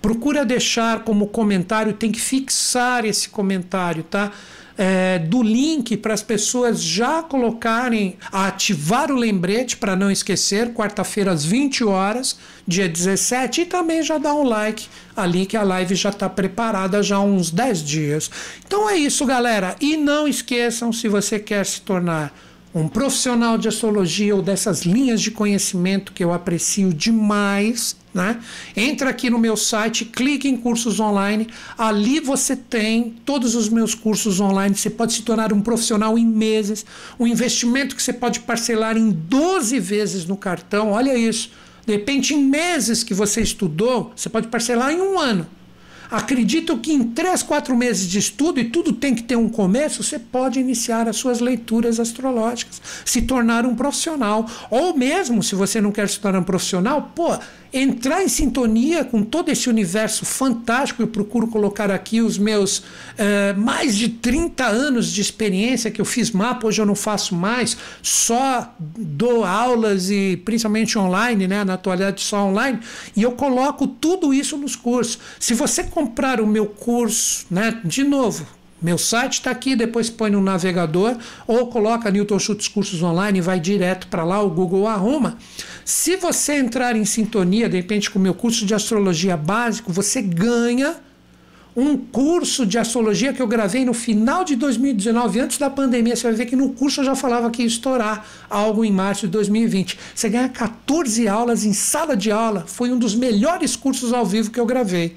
Procura deixar como comentário, tem que fixar esse comentário, tá? É, do link para as pessoas já colocarem, ativar o lembrete para não esquecer, quarta-feira às 20 horas, dia 17, e também já dá um like ali que a live já está preparada já há uns 10 dias. Então é isso, galera. E não esqueçam, se você quer se tornar um profissional de astrologia ou dessas linhas de conhecimento que eu aprecio demais, né? Entra aqui no meu site, clique em cursos online. Ali você tem todos os meus cursos online. Você pode se tornar um profissional em meses. Um investimento que você pode parcelar em 12 vezes no cartão. Olha isso. De repente, em meses que você estudou, você pode parcelar em um ano. Acredito que em três, quatro meses de estudo, e tudo tem que ter um começo, você pode iniciar as suas leituras astrológicas, se tornar um profissional. Ou mesmo, se você não quer se tornar um profissional, pô, entrar em sintonia com todo esse universo fantástico. Eu procuro colocar aqui os meus eh, mais de 30 anos de experiência que eu fiz mapa, hoje eu não faço mais, só dou aulas e principalmente online, né, na atualidade só online, e eu coloco tudo isso nos cursos. Se você comprar o meu curso, né, de novo, meu site está aqui, depois põe no navegador ou coloca Newton Schultz Cursos Online e vai direto para lá, o Google arruma. Se você entrar em sintonia, de repente, com o meu curso de astrologia básico, você ganha um curso de astrologia que eu gravei no final de 2019, antes da pandemia. Você vai ver que no curso eu já falava que ia estourar algo em março de 2020. Você ganha 14 aulas em sala de aula. Foi um dos melhores cursos ao vivo que eu gravei.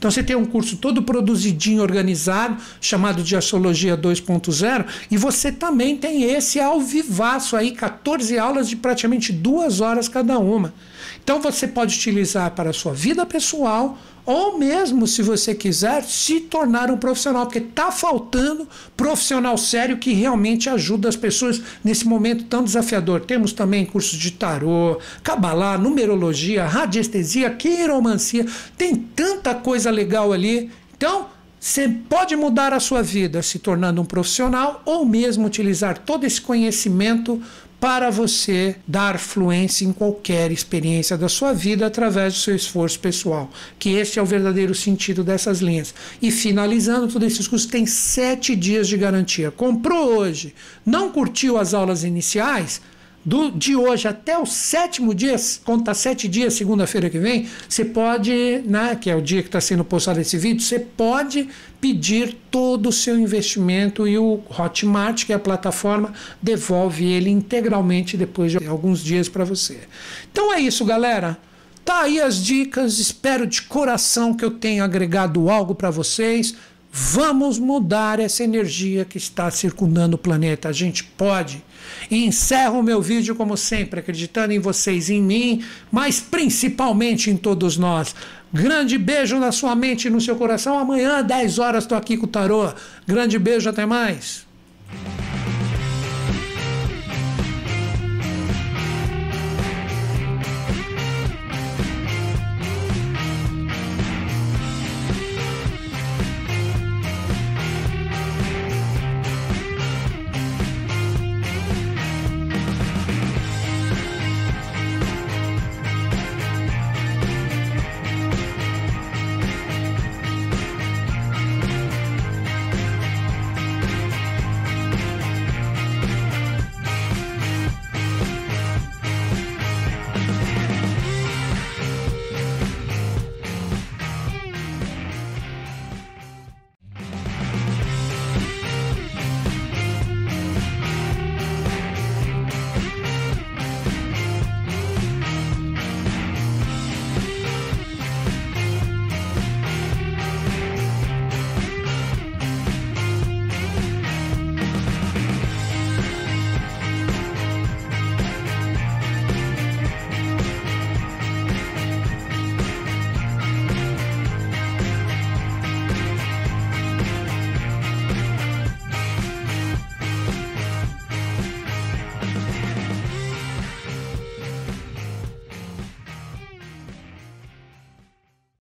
Então você tem um curso todo produzidinho, organizado, chamado de Astrologia 2.0, e você também tem esse ao vivaço aí, 14 aulas de praticamente duas horas cada uma. Então você pode utilizar para a sua vida pessoal ou mesmo, se você quiser, se tornar um profissional, porque está faltando profissional sério que realmente ajuda as pessoas nesse momento tão desafiador. Temos também cursos de tarô, cabalá, numerologia, radiestesia, quiromancia, tem tanta coisa legal ali. Então, você pode mudar a sua vida se tornando um profissional ou mesmo utilizar todo esse conhecimento para você dar fluência em qualquer experiência da sua vida através do seu esforço pessoal. Que este é o verdadeiro sentido dessas linhas. E finalizando, todos esses cursos têm sete dias de garantia. Comprou hoje, não curtiu as aulas iniciais? Do, de hoje até o sétimo dia, conta sete dias, segunda-feira que vem, você pode, né, que é o dia que está sendo postado esse vídeo, você pode pedir todo o seu investimento e o Hotmart, que é a plataforma, devolve ele integralmente depois de alguns dias para você. Então é isso, galera. Tá aí as dicas, espero de coração que eu tenha agregado algo para vocês. Vamos mudar essa energia que está circundando o planeta. A gente pode. E encerro o meu vídeo, como sempre, acreditando em vocês, em mim, mas principalmente em todos nós. Grande beijo na sua mente e no seu coração. Amanhã, 10 horas, estou aqui com o Tarô. Grande beijo, até mais.